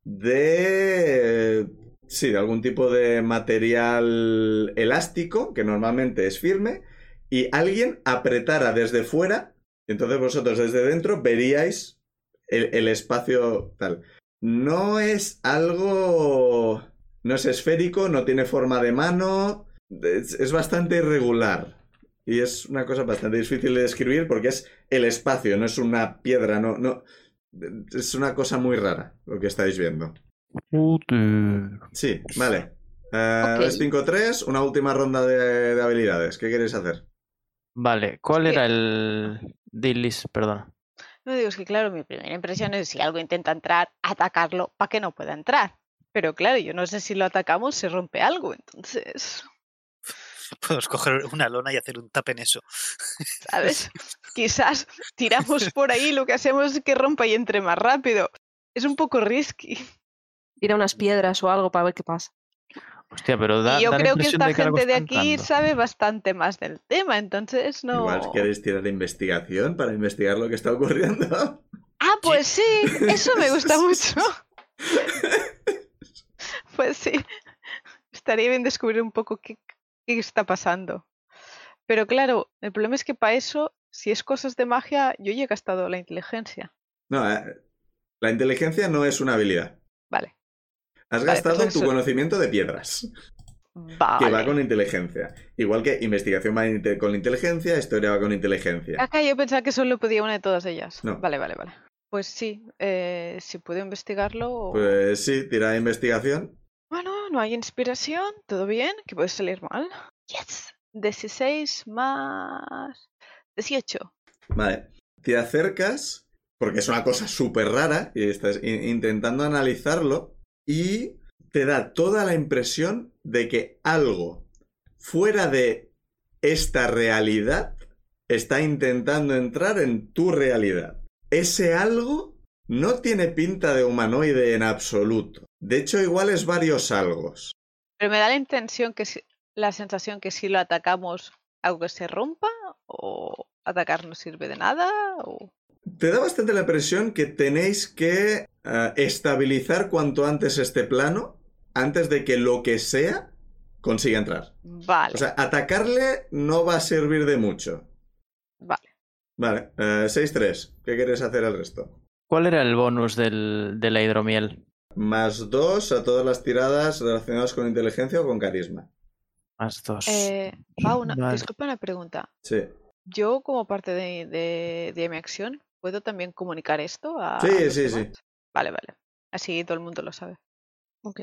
de... Sí, de algún tipo de material elástico, que normalmente es firme, y alguien apretara desde fuera, entonces vosotros desde dentro veríais el, espacio tal. No es algo... No es esférico, no tiene forma de mano, es bastante irregular. Y es una cosa bastante difícil de describir porque es el espacio, no es una piedra, no, no. Es una cosa muy rara lo que estáis viendo. Sí, vale. Eh, Ok. es 5-3, una última ronda de, de habilidades. ¿Qué queréis hacer? Vale, ¿cuál era el Dillis? Perdón. No digo, es que claro, mi primera impresión es si algo intenta entrar, atacarlo para que no pueda entrar. Pero claro, yo no sé si lo atacamos, se rompe algo, entonces, Podemos coger una lona y hacer un tap en eso. ¿sabes? Quizás tiramos por ahí, lo que hacemos es que rompa y entre más rápido. Es un poco risky. Tira unas piedras o algo para ver qué pasa. Hostia, pero da, y yo da la creo que esta de que algo gente de aquí sabe bastante más del tema, entonces no. Igual queréis tirar de investigación para investigar lo que está ocurriendo. Ah, pues sí, eso me gusta mucho. Pues sí, estaría bien descubrir un poco qué, qué está pasando. Pero claro, el problema es que para eso, si es cosas de magia, yo ya he gastado la inteligencia. No, eh, la inteligencia no es una habilidad. Vale, Has Vale, gastado pues tu eso- conocimiento de piedras, que va vale. con inteligencia. Igual que investigación va con inteligencia, historia va con inteligencia. Acá yo pensaba que solo podía una de todas ellas. No. Vale, vale, vale. Pues sí, eh, si puedo investigarlo. Pues sí, tira de investigación. No hay inspiración, todo bien, que puede salir mal. Yes. 16 más 18. Vale. Te acercas, porque es una cosa súper rara, y estás in- intentando analizarlo, y te da toda la impresión de que algo fuera de esta realidad está intentando entrar en tu realidad. Ese algo no tiene pinta de humanoide en absoluto. De hecho, igual es varios algos. Pero me da la intención que si- la sensación que si lo atacamos, algo que se rompa, o atacar no sirve de nada, o. Te da bastante la impresión que tenéis que eh, estabilizar cuanto antes este plano antes de que lo que sea consiga entrar. Vale, O sea, atacarle no va a servir de mucho. vale. Vale, eh, 6-3. ¿Qué quieres hacer al resto? ¿Cuál era el bonus del, de la hidromiel? Más 2 a todas las tiradas relacionadas con inteligencia o con carisma. Más dos. Eh, va una, Vale. disculpa una pregunta. Sí. Yo, como parte de, de- de mi acción, ¿puedo también comunicar esto a. Sí, a sí, sí. Vale, vale. Así todo el mundo lo sabe. Ok.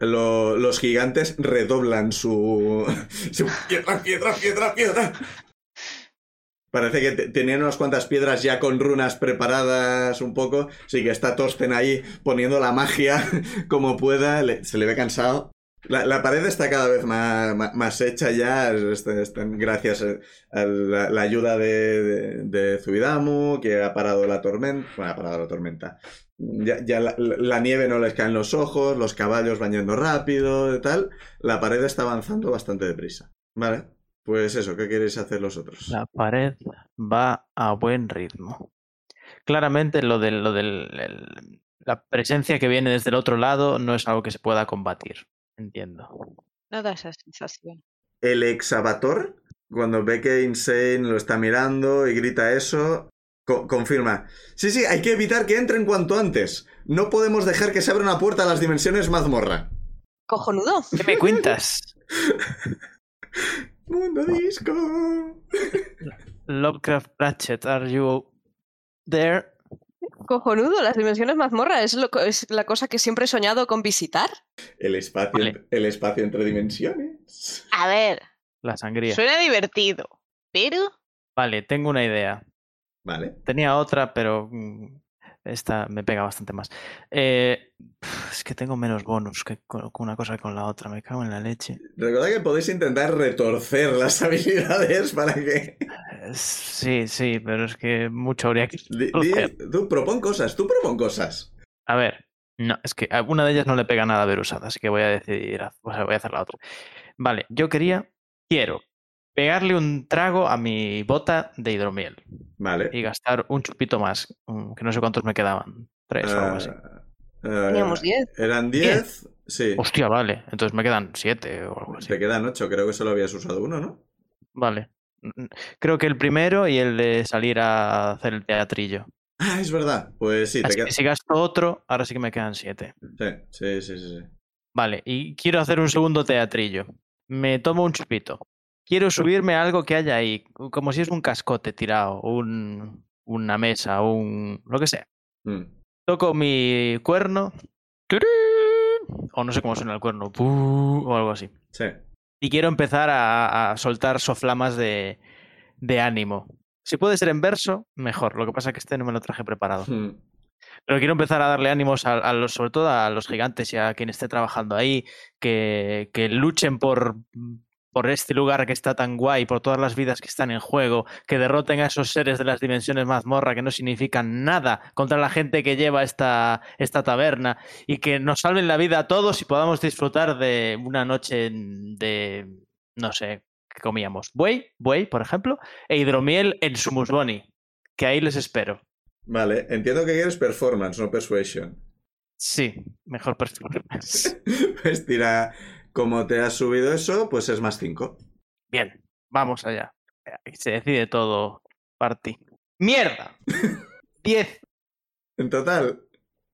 Lo- los gigantes redoblan su, su piedra, piedra, piedra, piedra. Parece que te- tenían unas cuantas piedras ya con runas preparadas un poco. Sí que está Torsten ahí poniendo la magia como pueda. le- se le ve cansado. La, la pared está cada vez más, más, más hecha ya. gracias a la, la ayuda de, de, de Zuidamu, que ha parado la tormenta. Bueno, ha parado la tormenta. Ya, ya la, la nieve no les cae en los ojos, los caballos van yendo rápido y tal. La pared está avanzando bastante deprisa. Vale, pues eso, ¿qué queréis hacer los otros? La pared va a buen ritmo. Claramente lo del, lo del el- la presencia que viene desde el otro lado no es algo que se pueda combatir. Entiendo. No da esa sensación. El exavator, cuando ve que Insane lo está mirando y grita eso, co- confirma. Sí, sí, hay que evitar que entren cuanto antes. No podemos dejar que se abra una puerta a las dimensiones mazmorra. Cojonudo. ¿Qué me cuentas? Mundo disco. Lovecraft Pratchett, are you there? Cojonudo, las dimensiones mazmorra es, lo, es la cosa que siempre he soñado con visitar. El espacio, Vale. el espacio entre dimensiones. A ver, La sangría. suena divertido, pero. Vale, tengo una idea. Vale. Tenía otra, pero mm, esta me pega bastante más. Eh, es que tengo menos bonus que con una cosa que con la otra. Me cago en la leche. Recordad que podéis intentar retorcer las habilidades para que... Eh, Sí, sí, pero es que mucho habría que retorcer. tú propon cosas, tú propon cosas. A ver, no, es que a una de ellas no le pega nada a Berusada, así que voy a decidir, o sea, voy a hacer la otra. Vale, yo quería, quiero pegarle un trago a mi bota de hidromiel Vale. y gastar un chupito más, mm, que no sé cuántos me quedaban, tres o algo así. Ah, ah, Teníamos 10. Eran 10. Sí. Hostia, vale, entonces me quedan siete o algo así. Te quedan 8, creo que solo habías usado uno, ¿no? Vale. Mm, Creo que el primero y el de salir a hacer el teatrillo. Ah, es verdad. Pues sí, te Así queda... que si gasto otro, ahora sí que me quedan siete. Sí, sí, sí, sí, sí. Vale, y quiero hacer un segundo teatrillo. Me tomo un chupito. Quiero subirme a algo que haya ahí, como si es un cascote tirado, un, una mesa, un... lo que sea. Mm. Toco mi cuerno. O no sé cómo suena el cuerno. O algo así. Sí. Y quiero empezar a, a soltar soflamas de, de ánimo. Si puede ser en verso, mejor. Lo que pasa es que este no me lo traje preparado. Mm. Pero quiero empezar a darle ánimos a, a los, sobre todo a los gigantes y a quien esté trabajando ahí, que, que luchen por, por este lugar que está tan guay, por todas las vidas que están en juego, que derroten a esos seres de las dimensiones mazmorra que no significan nada contra la gente que lleva esta, esta taberna y que nos salven la vida a todos y podamos disfrutar de una noche de, no sé, ¿qué comíamos? Buey, buey, por ejemplo, e hidromiel en su musboni, que ahí les espero. Vale, entiendo que quieres performance, no persuasion. Sí, mejor performance. Pues tira, como te has subido eso, pues es más 5. Bien, vamos allá. Se decide todo, Party. ¡Mierda! 10. En total,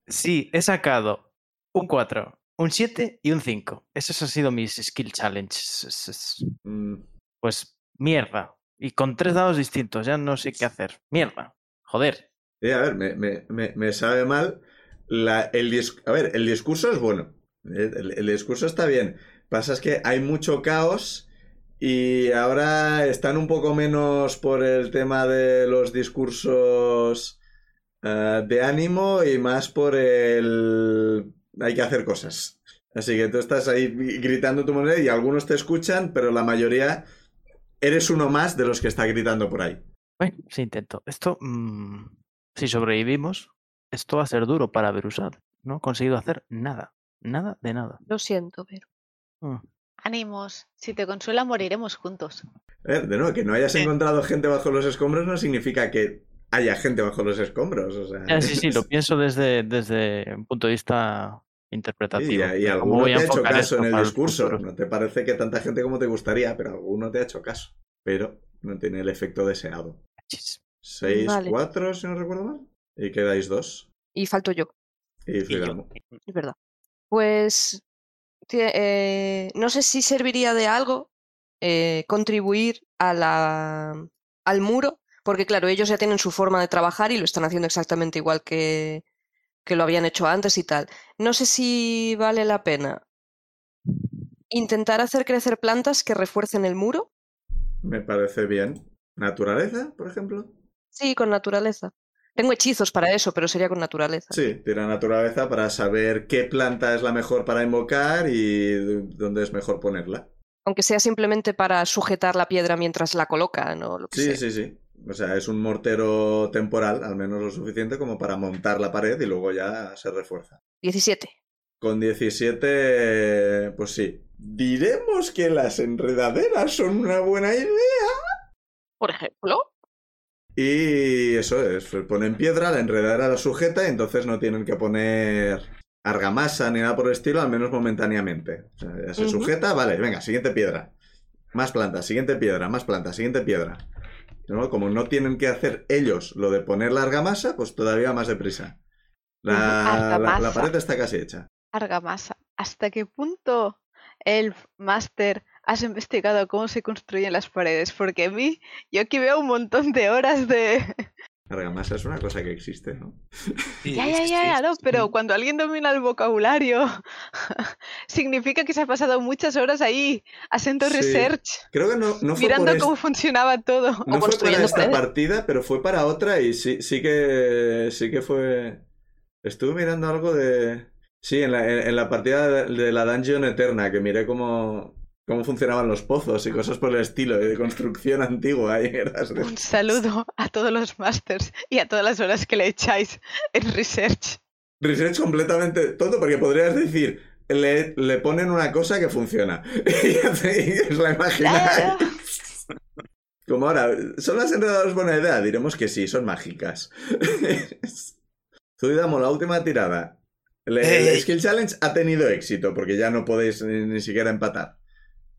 Sí, he sacado un 4, un 7 y un 5. Esos han sido mis skill challenges. mm, Pues mierda. Y con tres dados distintos, ya no sé qué hacer. Mierda. Joder. eh, a ver, me, me- me- me sabe mal. La, el dis- a ver, el discurso es bueno. Eh, El, discurso está bien. Pasa es que hay mucho caos y ahora están un poco menos por el tema de los discursos eh, de ánimo y más por el... Hay que hacer cosas. Así que tú estás ahí gritando tu moneda y algunos te escuchan, pero la mayoría eres uno más de los que está gritando por ahí. Bueno, sí intento. Esto, mm, si sobrevivimos, esto va a ser duro para Berusad. No he conseguido hacer nada. Nada de nada. Lo siento, pero. Mm. Ánimos. Si te consuela, moriremos juntos. Ver, de nuevo, que no hayas Eh. encontrado gente bajo los escombros no significa que haya gente bajo los escombros. O sea, Ah, sí, sí, lo pienso desde, desde un punto de vista interpretativo. y, alguno voy te ha hecho caso en el discurso. futuro. No te parece que tanta gente como te gustaría, pero alguno te ha hecho caso. Pero no tiene el efecto deseado. Chis. 6, Vale. 4, si no recuerdo mal. Y quedáis dos. Y falto yo, Y Y yo. Es verdad. Pues. eh, no sé si serviría de algo eh, contribuir a la, al muro, porque claro, ellos ya tienen su forma de trabajar y lo están haciendo exactamente igual que, que lo habían hecho antes y tal. No sé si vale la pena intentar hacer crecer plantas que refuercen el muro. Me parece bien. ¿Naturaleza, por ejemplo? Sí, con naturaleza. Tengo hechizos para eso, pero sería con naturaleza. Sí, tira naturaleza para saber qué planta es la mejor para invocar y dónde es mejor ponerla. Aunque sea simplemente para sujetar la piedra mientras la colocan o lo que Sí, sea. sí, sí. O sea, es un mortero temporal, al menos lo suficiente como para montar la pared y luego ya se refuerza. 17. Con 17, pues sí. Diremos que las enredaderas son una buena idea. Por ejemplo. Y eso es, ponen piedra, la enredadera la sujeta y entonces no tienen que poner argamasa ni nada por el estilo, al menos momentáneamente. O sea, ya se sujeta, vale, venga, siguiente piedra. Más plantas, siguiente piedra, más plantas, siguiente piedra. ¿No? Como no tienen que hacer ellos lo de poner la argamasa, pues todavía más deprisa. La, la- la pared está casi hecha. Argamasa. ¿Hasta qué punto, Elf, Master, has investigado cómo se construyen las paredes? Porque a mí, yo aquí veo un montón de horas de... Argamasa es una cosa que existe, ¿no? Sí, Ya, ya, ya, ya, no, pero cuando alguien domina el vocabulario, significa que se ha pasado muchas horas ahí haciendo Sí. research, Creo que no, no fue mirando por cómo funcionaba todo. No fue para esta paredes. partida, pero fue para otra y sí, sí que sí que fue. Estuve mirando algo de. Sí, en la, en, en la partida de, de la Dungeon Eterna, que miré cómo, cómo funcionaban los pozos y cosas por el estilo, de construcción antigua. Y eras de- Un saludo a todos los masters y a todas las horas que le echáis en research. Research completamente tonto, porque podrías decir, le, le ponen una cosa que funciona. y es la imagináis. Como ahora, ¿son las enredadoras buena idea? Diremos que sí, son mágicas. Zuidamo, la última tirada. El, el. Skill Challenge ha tenido éxito, porque ya no podéis ni, ni siquiera empatar.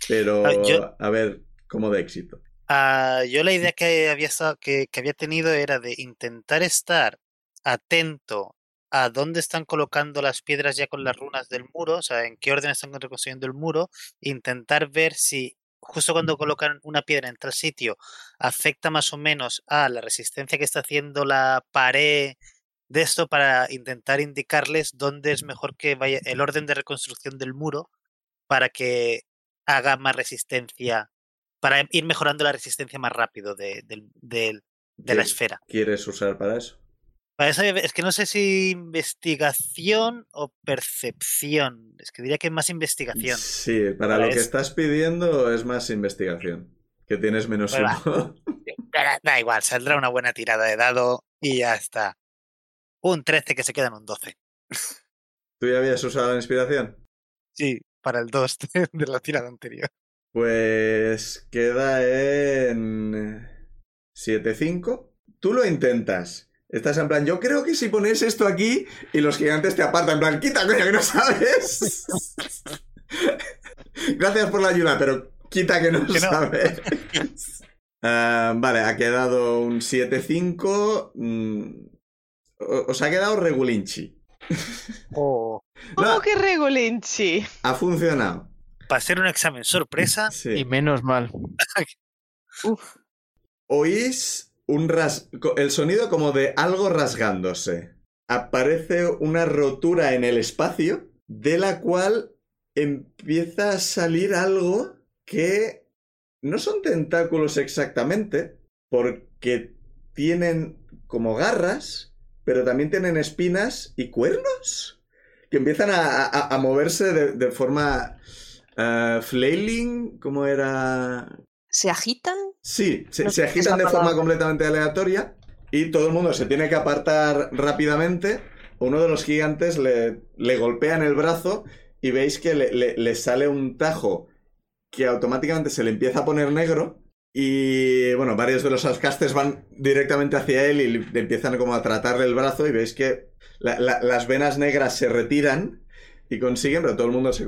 Pero, Ah, yo- a ver, ¿cómo de éxito? Ah, yo la idea que había, que, que había tenido era de intentar estar atento a dónde están colocando las piedras ya con las runas del muro, o sea, en qué orden están reconstruyendo el muro, intentar ver si justo cuando colocan una piedra en tal sitio afecta más o menos a la resistencia que está haciendo la pared de esto para intentar indicarles dónde es mejor que vaya el orden de reconstrucción del muro para que haga más resistencia, para ir mejorando la resistencia más rápido de, del- de la ¿Qué esfera. quieres usar para eso? Para eso es que no sé si investigación o percepción. Es que diría que más investigación. Sí, para Para lo que estás pidiendo es más investigación. Que tienes menos va. uno. Da igual, saldrá una buena tirada de dado y ya está. Un 13 que se queda en un 12. ¿Tú ya habías usado la inspiración? Sí, para el 2 de la tirada anterior. Pues queda en 7-5. Tú lo intentas Estás en plan, yo creo que si pones esto aquí y los gigantes te apartan, en plan, quita, coño, que no sabes. Gracias por la ayuda, pero quita que no Que no. sabes. Ah, vale, ha quedado un 7-5. mm, Os ha quedado regulinchi. O ¿Cómo No, que Regulinchi? ha funcionado. para hacer un examen sorpresa, Sí. Y menos mal. Uf, Oís un ras el sonido como de algo rasgándose. Aparece una rotura en el espacio de la cual empieza a salir algo que no son tentáculos exactamente, porque tienen como garras, pero también tienen espinas y cuernos que empiezan a, a- a moverse de, de forma eh, flailing, ¿cómo era? ¿Se agitan? Sí, se, No sé agitan de forma completamente aleatoria y todo el mundo se tiene que apartar rápidamente. Uno de los gigantes le, le golpea en el brazo y veis que le, le- le sale un tajo que automáticamente se le empieza a poner negro y bueno, varios de los ascastes van directamente hacia él y empiezan como a tratarle el brazo y veis que la- la- las venas negras se retiran y consiguen, pero todo el mundo se-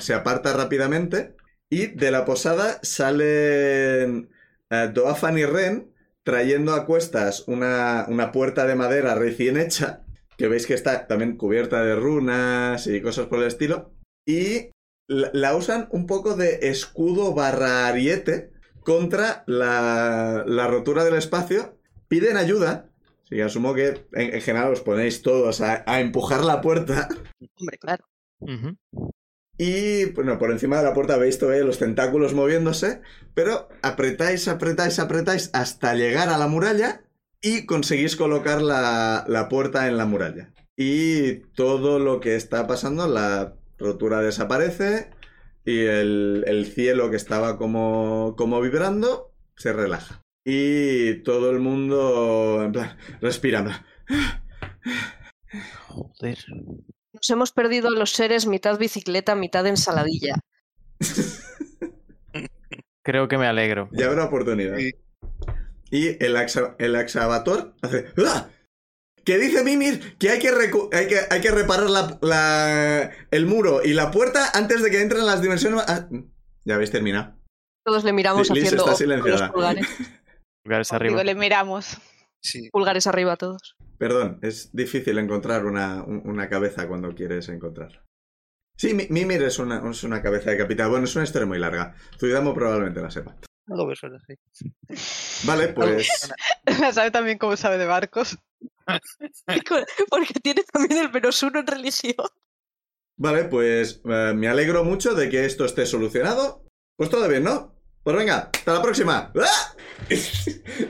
se aparta rápidamente. Y de la posada salen eh, Doafan y Ren trayendo a cuestas una, una puerta de madera recién hecha, que veis que está también cubierta de runas y cosas por el estilo, y la, la usan un poco de escudo barra ariete contra la, la rotura del espacio, piden ayuda, así que asumo que en, en general os ponéis todos a, a empujar la puerta. Hombre, claro. Y bueno, por encima de la puerta veis todavía los tentáculos moviéndose, pero apretáis, apretáis, apretáis hasta llegar a la muralla y conseguís colocar la, la puerta en la muralla. Y todo lo que está pasando, la rotura desaparece y el, el cielo que estaba como, como vibrando se relaja. Y todo el mundo, en plan, respira. Joder. Nos hemos perdido a los seres mitad bicicleta, mitad ensaladilla. Creo que me alegro. Ya habrá oportunidad. Sí. Y el, axa- el exavator hace. ¡Ah! Que dice Mimir que hay que, recu- hay que, hay que reparar la, la- el muro y la puerta antes de que entren las dimensiones. ah, ya habéis terminado. Todos le miramos Liz haciendo está con los silenciada. pulgares, Pulgares arriba. Digo, le miramos. sí. pulgares arriba a todos. Perdón, es difícil encontrar una, un- una cabeza cuando quieres encontrarla. Sí, Mi- Mimir es una, es una cabeza de capital. Bueno, es una historia muy larga. Zuidamo probablemente la sepa. Algo me suena así. Vale, pues. sabe también cómo sabe de barcos. Porque tiene también el menos uno en religión. Vale, pues eh, me alegro mucho de que esto esté solucionado. Pues todo bien, ¿no? Pues venga, hasta la próxima. ¡Ah!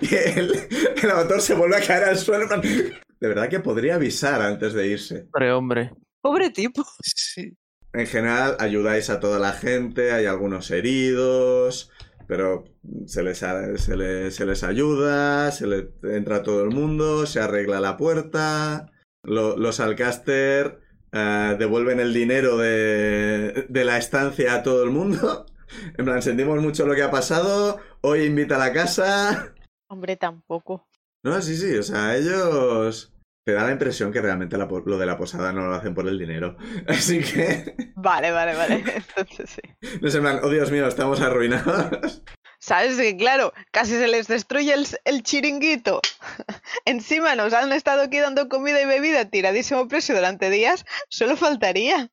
Y el, el avatar se vuelve a caer al suelo. De verdad que podría avisar antes de irse. Hombre, hombre. Pobre tipo. Sí. En general, ayudáis a toda la gente, hay algunos heridos, pero se les, se les, se les ayuda, se le entra todo el mundo, se arregla la puerta. Lo- los Alcaster eh, devuelven el dinero de, de la estancia a todo el mundo. En plan, sentimos mucho lo que ha pasado, hoy invita a la casa. Hombre, tampoco. No, sí, sí, o sea, ellos... Te da la impresión que realmente la lo de la posada no lo hacen por el dinero. Así que... Vale, vale, vale. Entonces sí. No en plan, oh Dios mío, estamos arruinados. ¿Sabes que claro, casi se les destruye el, el chiringuito? Encima nos han estado aquí dando comida y bebida a tiradísimo precio durante días. Solo faltaría.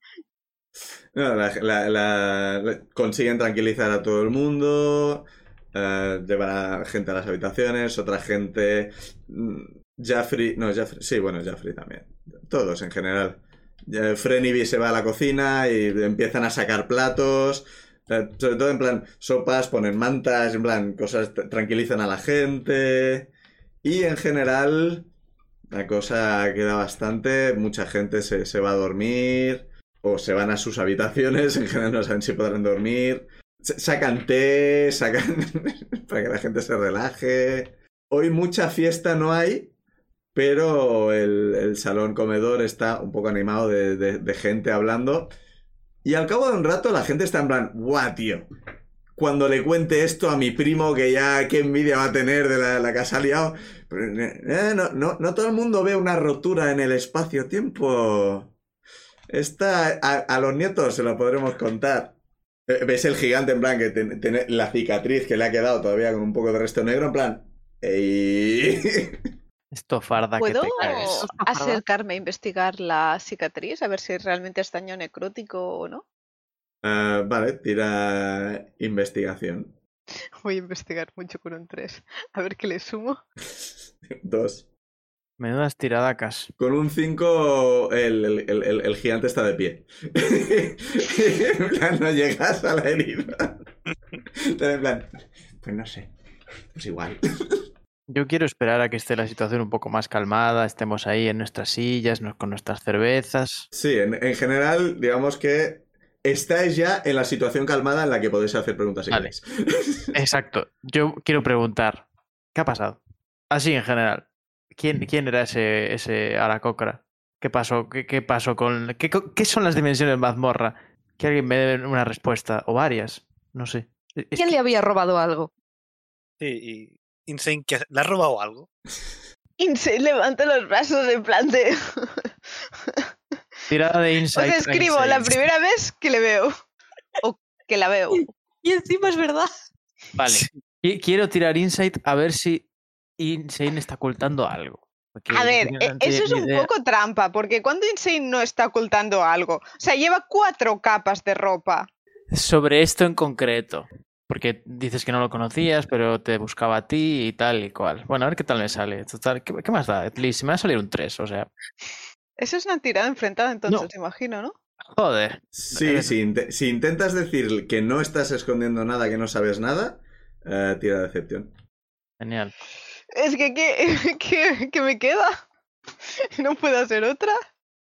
No, la- la- la- la- consiguen tranquilizar a todo el mundo, eh, llevan a gente a las habitaciones, otra gente... Jaffrey, no, Jaffrey, sí, bueno, Jaffrey también. Todos en general. Ya Freniby se va a la cocina y empiezan a sacar platos. eh, sobre todo en plan sopas, ponen mantas, en plan cosas, tranquilizan a la gente. Y en general la cosa queda bastante. Mucha gente se, se va a dormir o se van a sus habitaciones, en general no saben si podrán dormir. Sacan té, sacan para que la gente se relaje. Hoy mucha fiesta no hay, pero el, el salón comedor está un poco animado de, gente hablando. Y al cabo de un rato la gente está en plan, ¡guau, tío! cuando le cuente esto a mi primo, que ya qué envidia va a tener de la, la que ha. Pero, eh, no, no, no todo el mundo ve una rotura en el espacio-tiempo. Esta a, los nietos se lo podremos contar. Eh, ¿Ves el gigante en plan que tiene la cicatriz que le ha quedado todavía con un poco de resto negro? En plan. ey. Esto farda que ¿Puedo te caes. acercarme a investigar la cicatriz? A ver si realmente es daño necrótico o no. Ah, vale, tira investigación. Voy a investigar mucho con un 3. A ver qué le sumo. Dos. Menudas tiradacas. Con un 5 el, el- el- el- el gigante está de pie. en plan, no llegas a la herida. En plan, pues no sé. Pues igual. Yo quiero esperar a que esté la situación un poco más calmada, estemos ahí en nuestras sillas, con nuestras cervezas. Sí, en, en general, digamos que estáis ya en la situación calmada en la que podéis hacer preguntas si Vale. Exacto. Yo quiero preguntar, ¿qué ha pasado? Así en general. ¿Quién, quién era ese, ese Aracocra? ¿Qué pasó? ¿Qué, qué pasó con.? ¿Qué, qué son las dimensiones mazmorra? Que alguien me dé una respuesta. O varias. No sé. Es ¿Quién que- le había robado algo? Sí, y Insane, que ¿le has robado algo? Insane levanta los brazos en plan de... Tirada de Os insight. escribo la primera vez que le veo. O que la veo. Y encima es verdad. Vale. Qui- Quiero tirar insight a ver si Insane está ocultando algo. Porque A ver, e- no eso es un idea. poco trampa, porque cuando Insane no está ocultando algo, o sea, lleva cuatro capas de ropa. Sobre esto en concreto. Porque dices que no lo conocías, pero te buscaba a ti y tal y cual. Bueno, a ver qué tal me sale. Total, ¿qué, qué más da? At least, me va a salir un 3, o sea. Eso es una tirada enfrentada, entonces, imagino, ¿no? Joder. Sí, Eres- si, inte- si intentas decir que no estás escondiendo nada, que no sabes nada, eh, tira decepción. Genial. Es que, ¿qué, qué, qué me queda? ¿No puedo hacer otra?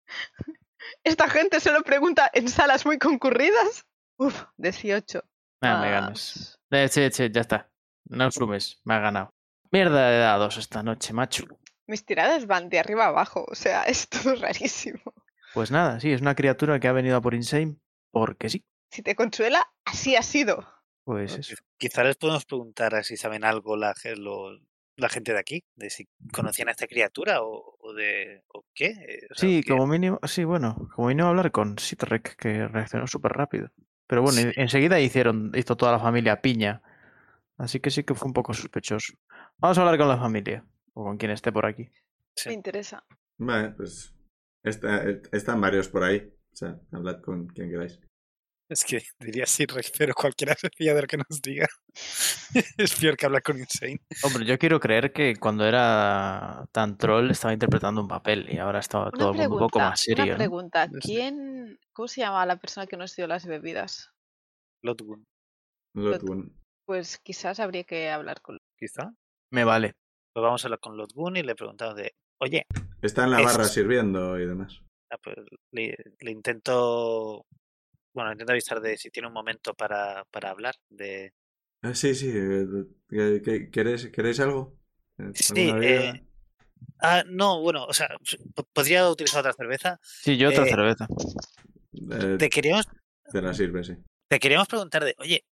Esta gente solo pregunta en salas muy concurridas. Uf, 18. Ah, me más. ganas. Eh, sí, sí, ya está. No sumes, me ha ganado. Mierda de dados esta noche, macho. Mis tiradas van de arriba a abajo, o sea, es todo rarísimo. Pues nada, sí, es una criatura que ha venido a por Insane. Porque sí. Si te consuela, así ha sido. Pues eso. Quizá les podemos preguntar a si saben algo la, ge- lo- la gente de aquí, de si conocían a esta criatura o, o de o qué. eh, o sea, Sí, como mínimo, sí, bueno, como mínimo hablar con Sitrek, que reaccionó súper rápido. Pero bueno, Sí. enseguida hicieron, hizo toda la familia piña. Así que sí que fue un poco sospechoso. Vamos a hablar con la familia, o con quien esté por aquí. Sí. Me interesa. Vale, pues está- están varios por ahí. O sea, hablad con quien queráis. Es que diría sí, pero cualquiera se fía de lo que nos diga. es peor que hablar con Insane. Hombre, yo quiero creer que cuando era tan troll estaba interpretando un papel y ahora está todo un poco más serio. una pregunta. No. ¿Quién, cómo se llama la persona que nos dio las bebidas? Lotgun, Lotgun. Pues quizás habría que hablar con quizá. Me vale. Pues vamos a hablar con Lotgun y le preguntamos de, oye, Está en la Es- barra sirviendo y demás. ah, pues, le, le intento, bueno, intento avisar de si tiene un momento para, para hablar de... Ah, sí, sí. eh, ¿qué- qué- ¿Queréis, ¿Queréis algo? Eh, Sí, eh, Ah, no, bueno, o sea, podría utilizar otra cerveza. Sí, yo otra Eh, cerveza. Eh, Te queríamos, te la sirve, sí. te queríamos preguntar de, oye,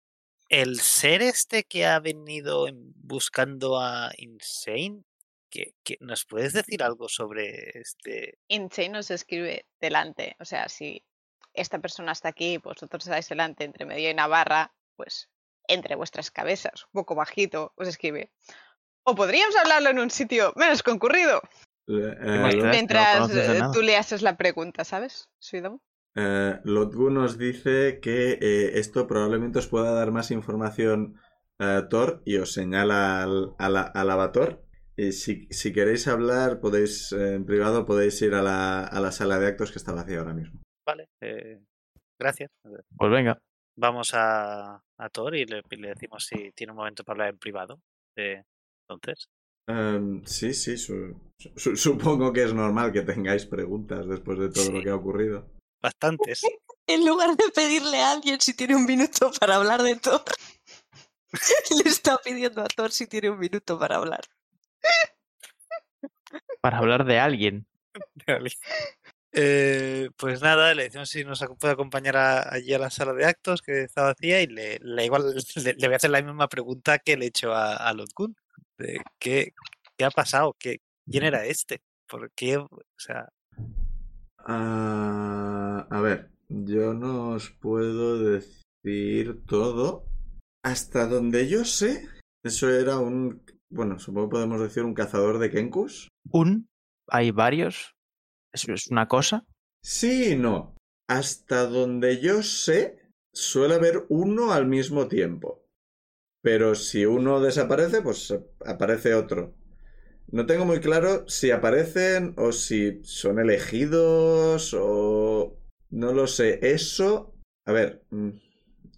el ser este que ha venido en- buscando a Insane, ¿qué, qué- nos puedes decir algo sobre este? Insane nos escribe delante. O sea, si esta persona está aquí, vosotros estáis delante, entre medio y Navarra, pues entre vuestras cabezas, un poco bajito, os escribe. O podríamos hablarlo en un sitio menos concurrido. Eh, eh, no Mientras eh, tú le haces la pregunta, ¿sabes? Suidamu? eh, Lotgun nos dice que eh, esto probablemente os pueda dar más información eh, Thor y os señala al, al, al avatar. Y si, si queréis hablar, podéis eh, en privado podéis ir a la, a la sala de actos que está vacía ahora mismo. Vale, eh, gracias. Pues venga. Vamos a, a Thor y le, decimos si tiene un momento para hablar en privado. Eh, entonces, Em, sí, sí, su- su- supongo que es normal que tengáis preguntas después de todo lo que ha ocurrido. bastantes. En lugar de pedirle a alguien si tiene un minuto para hablar de Thor, le está pidiendo a Thor si tiene un minuto para hablar. Para hablar de alguien. Vale. Eh, pues nada, le decimos si nos puede acompañar a- allí a la sala de actos que está vacía y le, le igual le, le voy a hacer la misma pregunta que le he hecho a, a Lotkun. De qué, ¿Qué ha pasado? ¿Qué, ¿Quién era este? ¿Por qué? O sea, Ah, a ver, yo no os puedo decir todo. Hasta donde yo sé, eso era un, bueno, supongo que podemos decir un cazador de Kenkus. Un, hay varios. Es una cosa. Sí y no. Hasta donde yo sé, suele haber uno al mismo tiempo. Pero si uno desaparece, pues aparece otro. No tengo muy claro si aparecen o si son elegidos o... No lo sé. Eso... A ver, mm,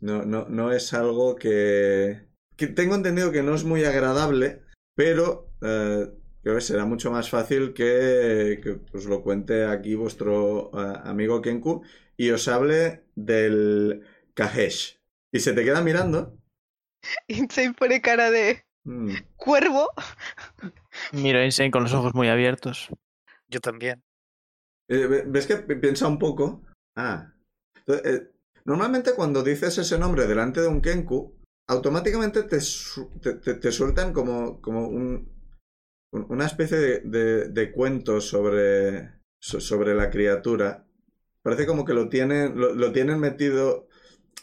no, no, no es algo que... que tengo entendido que no es muy agradable, pero eh, creo que será mucho más fácil que, que os lo cuente aquí vuestro eh, amigo Kenku y os hable del Kahesh. Y se te queda mirando. Insane pone cara de Mm, cuervo. Miro a Insane con los ojos muy abiertos. yo también. Eh, ve- ¿Ves que pi- piensa un poco? Ah. Entonces, eh, normalmente cuando dices ese nombre delante de un Kenku, automáticamente te, su- te, te- te sueltan como, como un- una especie de, de- de cuento sobre, so- sobre la criatura. Parece como que lo tienen, lo, lo tienen metido...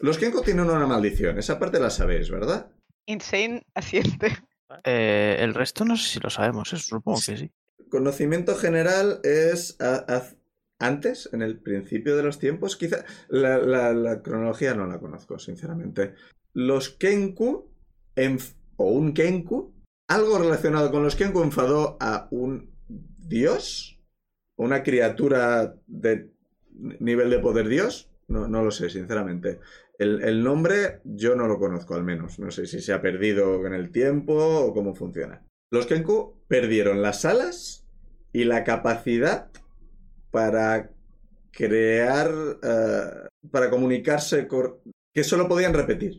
Los Kenku tienen una maldición, esa parte la sabéis, ¿verdad? Insane asiente. Eh, el resto no sé si lo sabemos, eso supongo que sí. Conocimiento general es a- a- antes, en el principio de los tiempos, quizá la, la- la cronología no la conozco, sinceramente. Los Kenku, o un Kenku, algo relacionado con los Kenku enfadó a un dios, una criatura de nivel de poder dios, no, no lo sé, sinceramente. El, nombre yo no lo conozco al menos, no sé si se ha perdido en el tiempo o cómo funciona. Los Kenku perdieron las alas y la capacidad para crear, eh, para comunicarse, que solo podían repetir.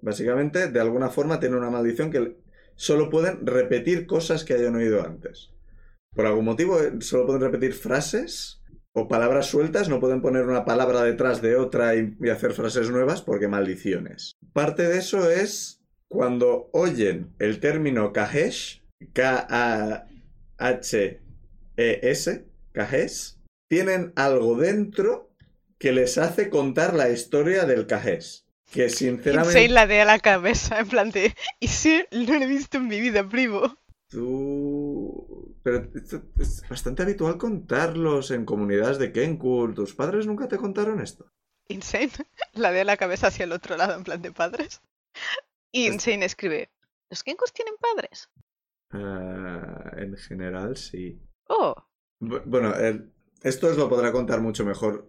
Básicamente, de alguna forma, tienen una maldición que solo pueden repetir cosas que hayan oído antes. Por algún motivo, eh, solo pueden repetir frases o palabras sueltas, no pueden poner una palabra detrás de otra y, hacer frases nuevas porque maldiciones. Parte de eso es cuando oyen el término Kahesh, K-A-H-E-S, Kahesh, tienen algo dentro que les hace contar la historia del Kahesh. Que sinceramente... Insane la de a la cabeza, en plan de. Y sí, no lo he visto en mi vida, primo. Tú... Pero esto es bastante habitual contarlos en comunidades de Kenku. ¿Tus padres nunca te contaron esto? Insane la de a la cabeza hacia el otro lado, en plan de padres. Y Insane escribe: ¿Los Kenkus tienen padres? Ah, en general, sí. Oh, Bu- Bueno, el- esto os lo podrá contar mucho mejor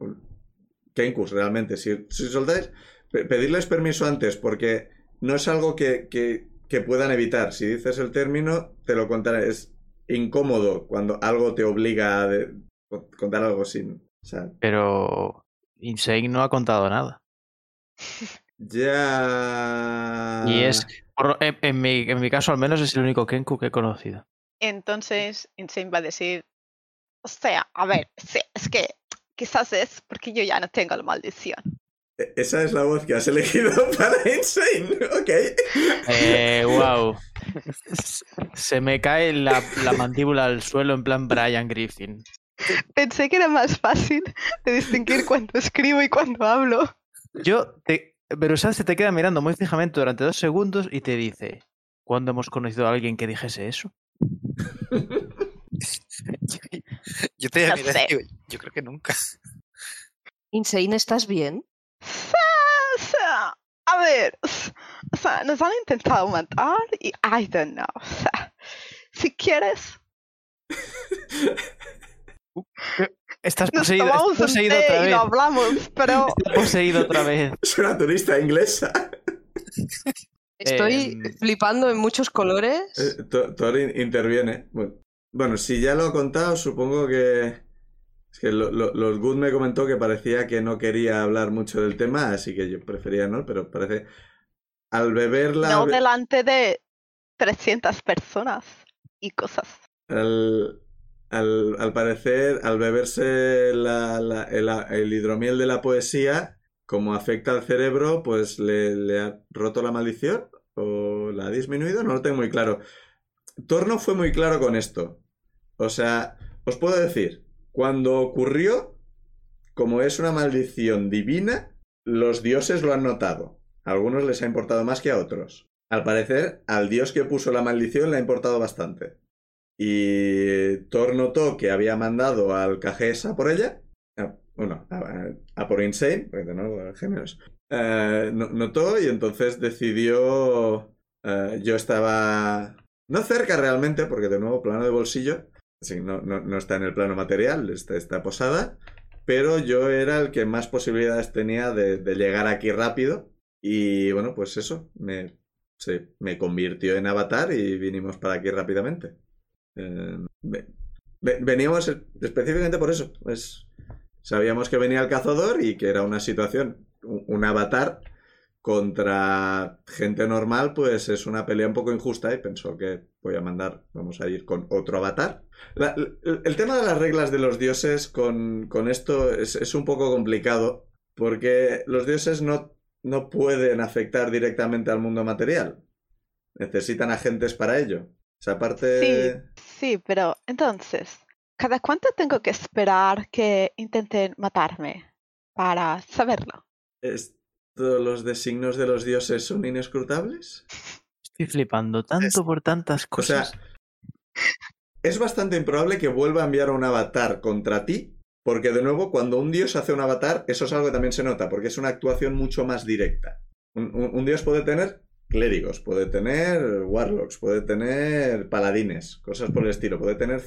Kenkus, realmente. Si, si soltáis, pedirles permiso antes, porque no es algo que, que- que puedan evitar. Si dices el término, te lo contaré. Es incómodo cuando algo te obliga a de- contar algo sin... O sea, Pero Insane no ha contado nada. ya... Y es, por- en, en mi, en mi caso al menos, es el único Kenku que he conocido. entonces Insane va a decir: O sea, a ver, sí, es que quizás es porque yo ya no tengo la maldición. E- Esa es la voz que has elegido para Insane. Ok. Eh, wow. Se me cae la, la mandíbula al suelo en plan Brian Griffin. Pensé que era más fácil de distinguir cuando escribo y cuando hablo. Yo, te, Berusad se te queda mirando muy fijamente durante dos segundos y te dice, ¿cuándo hemos conocido a alguien que dijese eso? Yo te No miré yo creo que nunca. Insane, ¿estás bien? O sea, a ver, o sea, nos han intentado matar y I don't know. O sea, si quieres, Estás nos poseído, tomamos estás un poseído té otra y vez. lo hablamos, pero Estás poseído otra vez. Es una turista inglesa. Estoy Em. flipando en muchos colores. Eh, To- Thor in- interviene. Bueno, bueno, si ya lo ha contado, supongo que. Que lo- lo- los Good me comentó que parecía que no quería hablar mucho del tema, así que yo prefería no, pero parece. Al beber la. no delante de 300 personas y cosas. al, al, al parecer, al beberse la- la- el, el hidromiel de la poesía, como afecta al cerebro, pues le, le ha roto la maldición o la ha disminuido, no lo tengo muy claro. Thor no fue muy claro con esto. O sea, os puedo decir, cuando ocurrió, como es una maldición divina, los dioses lo han notado. A algunos les ha importado más que a otros. Al parecer, al dios que puso la maldición le ha importado bastante. Y Thor notó que había mandado al Cajes a por ella. a- bueno, a, a por Insane, porque de nuevo, géneros. No- notó y entonces decidió. eh, yo estaba. No cerca realmente, porque de nuevo, plano de bolsillo. Sí, no, no, no está en el plano material, está, posada. Pero yo era el que más posibilidades tenía de, llegar aquí rápido. Y bueno, pues eso, me, me convirtió en avatar y vinimos para aquí rápidamente. Eh, ve- ve- veníamos específicamente por eso. Sabíamos que venía el cazador y que era una situación, un avatar contra gente normal, pues es una pelea un poco injusta y pensó que voy a mandar, vamos a ir con otro avatar. La- el, el tema de las reglas de los dioses con, con esto es, es un poco complicado porque los dioses no, no pueden afectar directamente al mundo material. Necesitan agentes para ello. O sea, aparte... Sí, pero entonces, ¿cada cuánto tengo que esperar que intenten matarme para saberlo? ¿Esto, los designios de los dioses son inescrutables? Estoy flipando tanto por tantas O sea, cosas. es bastante improbable que vuelva a enviar un avatar contra ti, porque de nuevo, cuando un dios hace un avatar, eso es algo que también se nota, porque es una actuación mucho más directa. Un, un- un dios puede tener clérigos, puede tener warlocks, puede tener paladines, cosas por el estilo, puede tener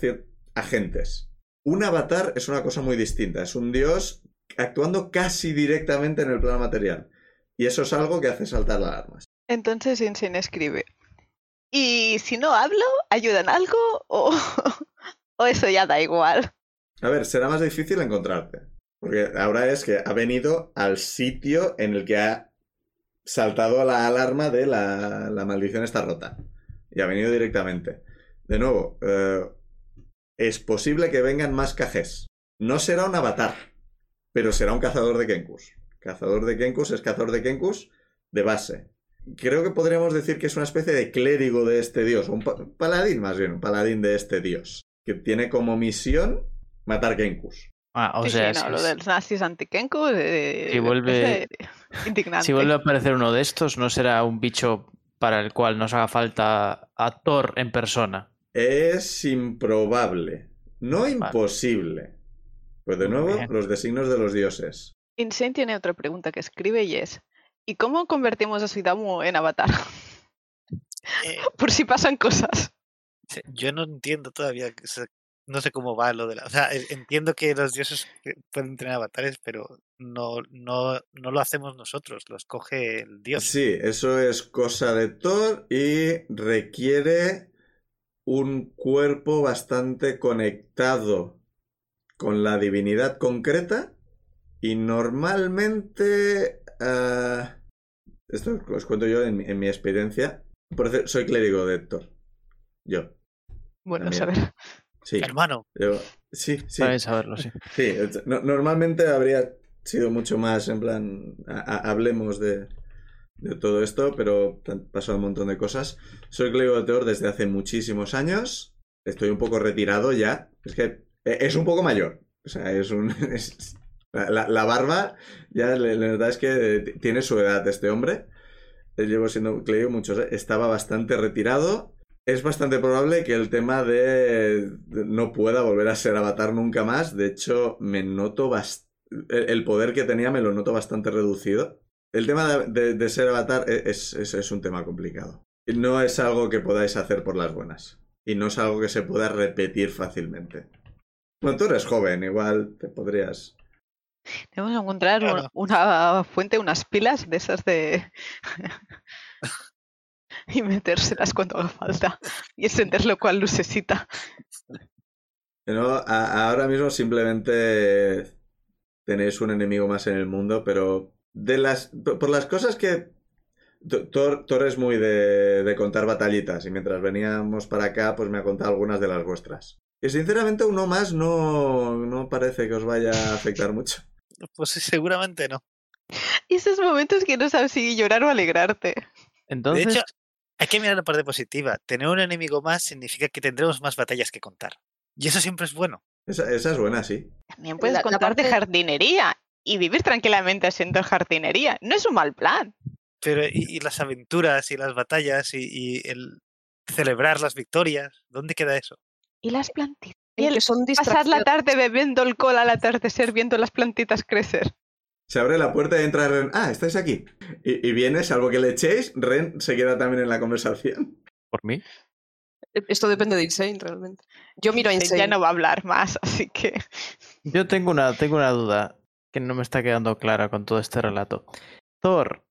agentes. Un avatar es una cosa muy distinta, es un dios actuando casi directamente en el plano material. Y eso es algo que hace saltar las alarmas. Entonces Insane escribe. ¿Y si no hablo, ayudan algo? ¿O, o eso ya da igual? A ver, será más difícil encontrarte. Porque ahora es que ha venido al sitio en el que ha saltado la alarma de la, la maldición está rota. Y ha venido directamente. De nuevo, eh, es posible que vengan más cajes. No será un avatar, pero será un cazador de Kenkus. Cazador de Kenkus es cazador de Kenkus de base. Creo que podríamos decir que es una especie de clérigo de este dios, un pa- paladín más bien, un paladín de este dios, que tiene como misión matar Kenkus. Ah, o Sí, sea, sí, no, si, lo de los nazis antikenku eh, Si vuelve- es indignante. si vuelve a aparecer uno de estos, no será un bicho para el cual nos haga falta a Thor en persona. Es improbable, no imposible. Pues de Muy nuevo, bien. los designios de los dioses. Insane tiene otra pregunta que escribe y es ¿Y cómo convertimos a Suidamu en avatar? Eh, Por si pasan cosas. Yo no entiendo todavía, no sé cómo va lo de la... O sea, e- entiendo que los dioses pueden tener avatares, pero no, no, no lo hacemos nosotros, lo escoge el dios. Sí, eso es cosa de Thor y requiere un cuerpo bastante conectado con la divinidad concreta y normalmente... ah, esto os cuento yo en, mi- en mi experiencia. Por soy clérigo de Thor. Yo. Bueno, También. saber. Sí. Hermano, yo- sí, sí. Para saberlo, sí. Sí, no- normalmente habría sido mucho más en plan, a- a- hablemos de, de todo esto, pero han pasado un montón de cosas. Soy clérigo de Thor desde hace muchísimos años. Estoy un poco retirado ya. Es que e- es un poco mayor. O sea, es un... es- la, barba, ya la verdad es que tiene su edad este hombre. Eh, Llevo siendo clérigo muchos... Estaba bastante retirado. Es bastante probable que el tema de, no pueda volver a ser avatar nunca más. De hecho, me noto bastante... El, poder que tenía me lo noto bastante reducido. El tema de, ser avatar e- es, es- es un tema complicado. No es algo que podáis hacer por las buenas. Y no es algo que se pueda repetir fácilmente. Bueno, tú eres joven, igual te podrías... Debemos encontrar un- una fuente, unas pilas de esas de. y metérselas cuando haga falta. Y encenderlo cual lucecita. No, a- ahora mismo simplemente tenéis un enemigo más en el mundo, pero de las por las cosas que Thor es muy de, de contar batallitas y mientras veníamos para acá pues me ha contado algunas de las vuestras. Y sinceramente uno más no, no parece que os vaya a afectar mucho. Pues seguramente no. Y esos momentos que no sabes si llorar o alegrarte. Entonces, De hecho, hay que mirar la parte positiva. Tener un enemigo más significa que tendremos más batallas que contar. Y eso siempre es bueno. Esa, esa es buena, sí. También puedes La- la contar de parte- jardinería y vivir tranquilamente haciendo jardinería. No es un mal plan. Pero y, y las aventuras y las batallas y, y el celebrar las victorias, ¿dónde queda eso? Y las plantitas. Y en el que son pasar la tarde bebiendo alcohol al atardecer viendo las plantitas crecer. Se abre la puerta y entra Ren. Ah, estáis aquí. Y, y viene, salvo que le echéis, Ren se queda también en la conversación. por mí, Esto depende de Insane, realmente. Yo miro a Eh, Insane. Ya no va a hablar más, así que... yo tengo una, tengo una duda que no me está quedando clara con todo este relato. Thor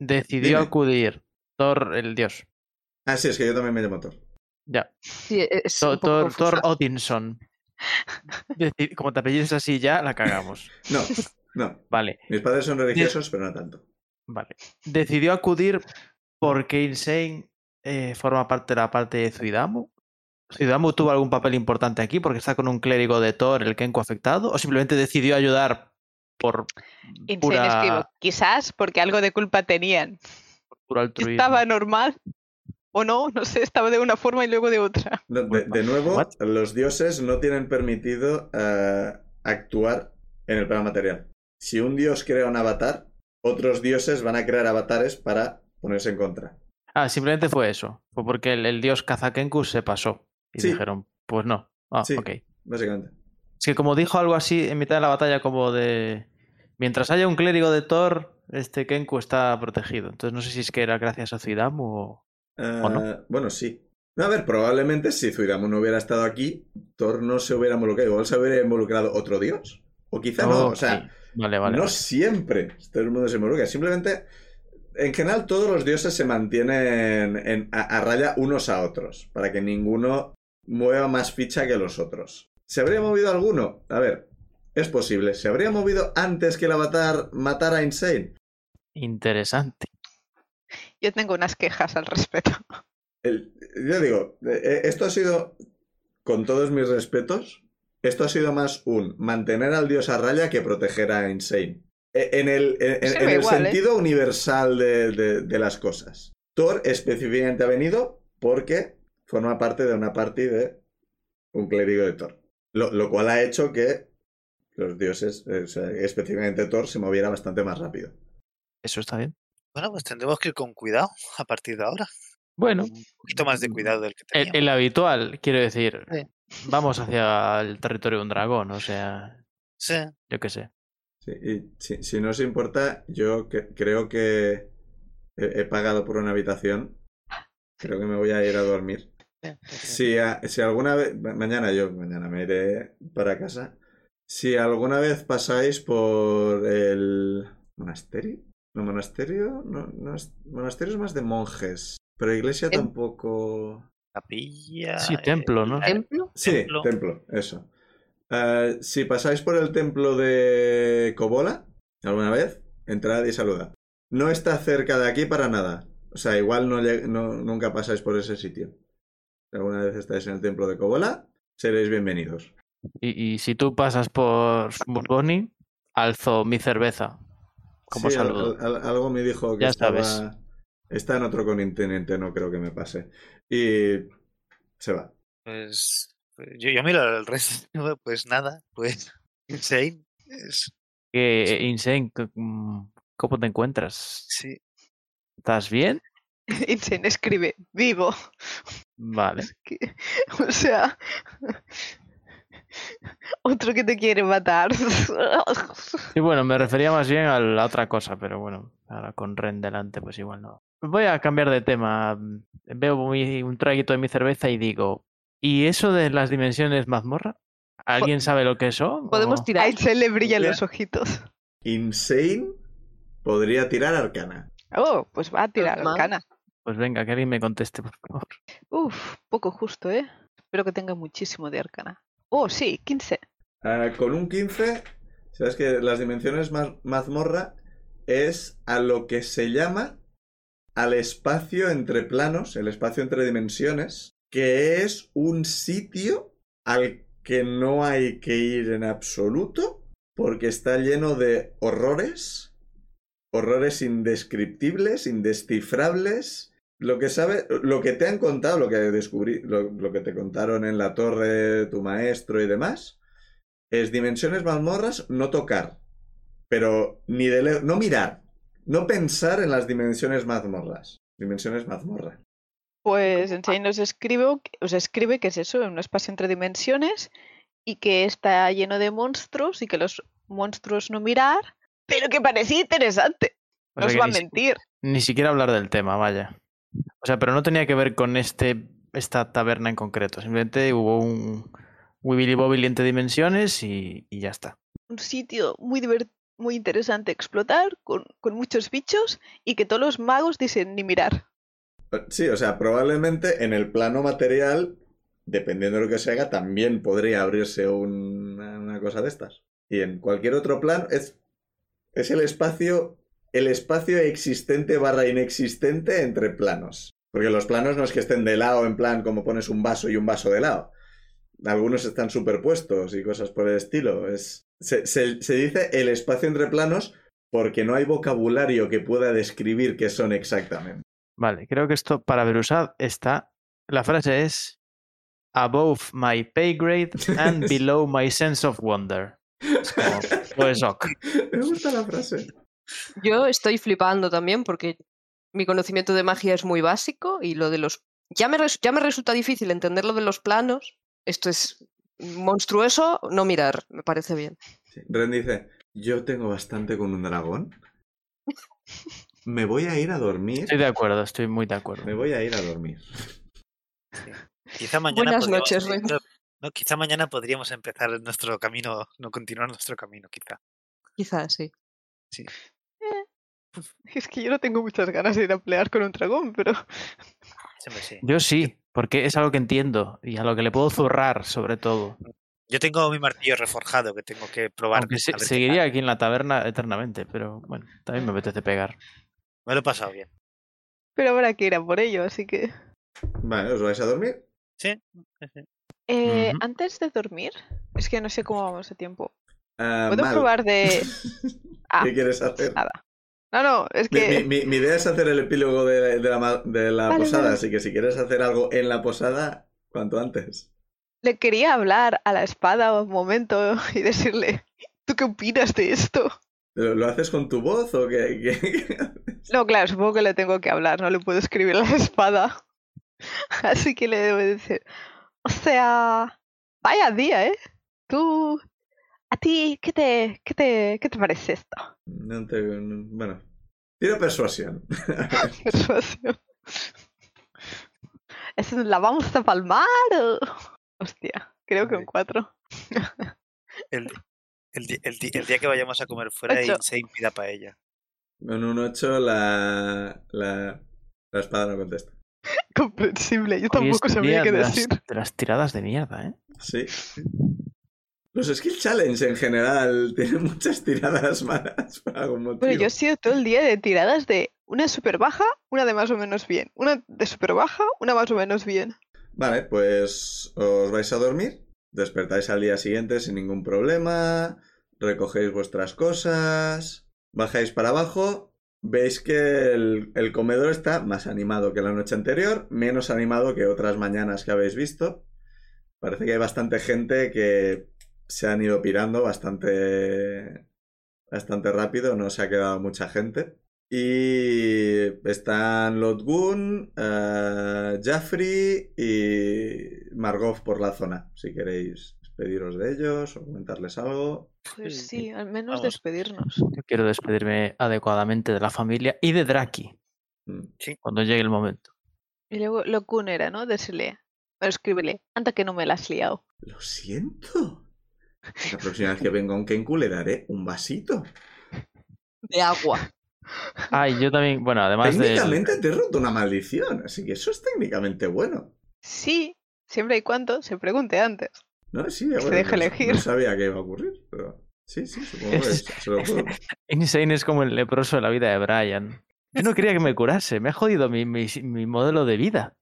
decidió Dime. acudir. Thor, el dios. Ah, sí, es que yo también me llamo Thor. Ya. Sí, e- es Thor, Thor. Odinson. Deci- Como te apellides así ya, la cagamos. No, no. Vale, Mis padres son religiosos, pero no tanto. vale. Decidió acudir porque Insane eh, forma parte de la parte de Zuidamu. ¿Zuidamu tuvo algún papel importante aquí porque está con un clérigo de Thor, el Kenku afectado? ¿O simplemente decidió ayudar por Insane pura, escribo. Quizás porque algo de culpa tenían. altruismo? Estaba normal. O no, no sé, estaba de una forma y luego de otra. No, de, de nuevo, What? los dioses no tienen permitido eh, actuar en el plano material. Si un dios crea un avatar, otros dioses van a crear avatares para ponerse en contra. Ah, simplemente fue eso. Fue porque el, el dios Kazakenku se pasó. Y Sí. dijeron, pues no. Ah, Sí. ok. Básicamente. Es que como dijo algo así en mitad de la batalla, como de. Mientras haya un clérigo de Thor, este Kenku está protegido. Entonces no sé si es que era gracias a Zuidamu o. ¿O no? Eh, Bueno, sí. A ver, probablemente si Zuidamu no hubiera estado aquí, Thor no se hubiera involucrado. Igual se hubiera involucrado otro dios. O quizá no. Oh, O sea, sí. Vale, vale. no vale. siempre todo el mundo se involucra. Simplemente, en general, todos los dioses se mantienen en- a, a raya unos a otros, para que ninguno mueva más ficha que los otros. ¿Se habría movido alguno? A ver, es posible. ¿Se habría movido antes que el avatar matara a Insane? Interesante. Yo tengo unas quejas al respecto. El- yo digo, eh, eh, esto ha sido, con todos mis respetos, esto ha sido más un mantener al dios a raya que proteger a Insane. E- En el, en- el igual, ¿eh? sentido universal de, de- de las cosas. Thor específicamente ha venido porque forma parte de una party de un clérigo de Thor. Lo, lo cual ha hecho que los dioses, o sea, específicamente Thor, se moviera bastante más rápido. Eso está bien. Bueno, pues tendremos que ir con cuidado a partir de ahora. Bueno, Un poquito más de cuidado del que teníamos. el habitual, quiero decir. Sí. Vamos hacia el territorio de un dragón, o sea, Sí, yo qué sé. Sí, y si, si no os importa, yo que- creo que he, he pagado por una habitación. Creo que me voy a ir a dormir. sí, sí, sí. Si, a- si alguna vez, ma- mañana yo, mañana me iré para casa. Si alguna vez pasáis por el monasterio, no monasterio, no, no es- monasterio es más de monjes, pero iglesia Tem- tampoco. Capilla. Sí, templo, ¿no? eh, ¿Templo? Sí, Templo. templo, eso. Eh, si pasáis por el templo de Kobola alguna vez, entrad y saludad. No está cerca de aquí para nada. O sea, igual no, no- nunca pasáis por ese sitio. Si alguna vez estáis en el templo de Kobola, seréis bienvenidos. Y, y si tú pasas por Musgoni, alzo mi cerveza como Sí, al- saludo. al- al- algo me dijo que Ya estaba, sabes. está en otro continente, no creo que me pase. Y se va. Pues, pues yo, yo miro al resto. Pues nada, pues. Insane. Es, eh, Insane, mm, ¿cómo te encuentras? sí. ¿Estás bien? Insane escribe, vivo. Vale. Que- O sea, otro que te quiere matar. Sí, bueno, me refería más bien a la otra cosa, pero bueno, ahora con Ren delante, pues igual no. Voy a cambiar de tema. Veo mi- un traguito de mi cerveza y digo, ¿y eso de las dimensiones mazmorra? ¿Alguien sabe lo que son? Podemos o- A tirar. Insane le brillan los ojitos. Insane podría tirar arcana. Oh, pues va a tirar Normal. arcana. Pues venga, que alguien me conteste, por favor. Uf, poco justo, ¿eh? Espero que tenga muchísimo de arcana. Oh, sí, 15. Ah, con un 15, sabes que las dimensiones ma- mazmorra es a lo que se llama al espacio entre planos, el espacio entre dimensiones, que es un sitio al que no hay que ir en absoluto porque está lleno de horrores, horrores indescriptibles, indescifrables. Lo que sabe, lo que te han contado, lo que descubrí, lo, lo que te contaron en la torre tu maestro y demás, es dimensiones mazmorras no tocar, pero ni de le- no mirar, no pensar en las dimensiones mazmorras, dimensiones mazmorra. Pues Ensein os escribe, os escribe que es eso, un espacio entre dimensiones y que está lleno de monstruos y que los monstruos no mirar, pero que parecía interesante. O No os va a mentir. Ni siquiera hablar del tema, vaya. O sea, pero no tenía que ver con este esta taberna en concreto. Simplemente hubo un Wibbly Bobbly entre dimensiones y, y ya está. Un sitio muy muy interesante explotar, con, con muchos bichos y que todos los magos dicen ni mirar. Sí, o sea, probablemente en el plano material, dependiendo de lo que se haga, también podría abrirse un- una cosa de estas. Y en cualquier otro plano es, es el espacio, el espacio existente barra inexistente entre planos. Porque los planos no es que estén de lado, en plan como pones un vaso y un vaso de lado. Algunos están superpuestos y cosas por el estilo. Es, se, se- se dice el espacio entre planos porque no hay vocabulario que pueda describir qué son exactamente. Vale, creo que esto para Berusad está. La frase es Above my pay grade and below my sense of wonder. Es como, pues ok. Me gusta la frase. Yo estoy flipando también porque mi conocimiento de magia es muy básico y lo de los... Ya me, res- ya me resulta difícil entender lo de los planos. Esto es monstruoso, no mirar, me parece bien. Sí. Ren dice, yo tengo bastante con un dragón. Me voy a ir a dormir. Estoy de acuerdo, estoy muy de acuerdo. Me voy a ir a dormir. Quizá mañana Buenas podríamos noches, empezar- Ren. no, quizá mañana podríamos empezar nuestro camino, no continuar nuestro camino, quizá. Quizás sí. Es que yo no tengo muchas ganas de ir a pelear con un dragón, pero Siempre sí. Yo sí, porque es algo que entiendo y a lo que le puedo zurrar, sobre todo. Yo tengo mi martillo reforjado que tengo que probar. Aunque se- a seguiría aquí en la taberna eternamente, pero bueno, también me apetece pegar. Me lo he pasado bien. pero habrá que ir a por ello, así que... Vale, ¿os vais a dormir? Sí. Eh. Antes de dormir, es que no sé cómo vamos de tiempo. Ah, ¿Puedo mal. probar de...? Ah, ¿Qué quieres hacer? nada. No, no, es que... mi- mi- mi idea es hacer el epílogo de, de la, ma- de la Vale, posada, vale. así que si quieres hacer algo en la posada, cuanto antes. Le quería hablar a la espada un momento y decirle, ¿tú qué opinas de esto? ¿Lo, lo haces con tu voz o qué? qué- No, claro, supongo que le tengo que hablar, no le puedo escribir a la espada. Así que le debo decir, o sea, vaya día, ¿eh? Tú, a ti, ¿qué te, qué te, qué te parece esto? No te- no- bueno, tiro persuasión. Persuasión. ¿Es la vamos a palmar o...? Hostia, creo que un Vale. 4. El, el el el día que vayamos a comer fuera y Ocho. se impida paella. Con un 8 la, la, la espada no contesta. Comprensible, yo Hoy tampoco sabía qué de las, decir. de las tiradas de mierda, ¿eh? Sí. Los skill challenge en general tienen muchas tiradas malas por algún motivo. Bueno, yo he sido todo el día de tiradas de una super baja, una de más o menos bien. Una de super baja, una más o menos bien. Vale, pues os vais a dormir, despertáis al día siguiente sin ningún problema, recogéis vuestras cosas, bajáis para abajo, veis que el, el comedor está más animado que la noche anterior, menos animado que otras mañanas que habéis visto. Parece que hay bastante gente que se han ido pirando bastante, bastante rápido, no se ha quedado mucha gente. Y están Lotgun, eh, Jaffrey y Margov por la zona. Si queréis despediros de ellos o comentarles algo. Pues Sí, sí, al menos Vamos. despedirnos. Yo quiero despedirme adecuadamente de la familia y de Draki Mm. cuando llegue el momento. Y luego lo kun era, ¿no? Decirle, o escríbele, anda que no me la has liado. Lo siento. La próxima vez que venga un Kenku le daré un vasito. De agua. Ay, yo también, bueno, además de... Técnicamente te he roto una maldición, así que eso es técnicamente bueno. Sí, siempre y cuando se pregunte antes. No, sí, bueno, deje no- elegir. No sabía que iba a ocurrir, pero sí, sí, supongo que Es- se lo puedo. Insane es como el leproso de la vida de Brian. Yo no quería que me curase, me ha jodido mi, mi, mi modelo de vida.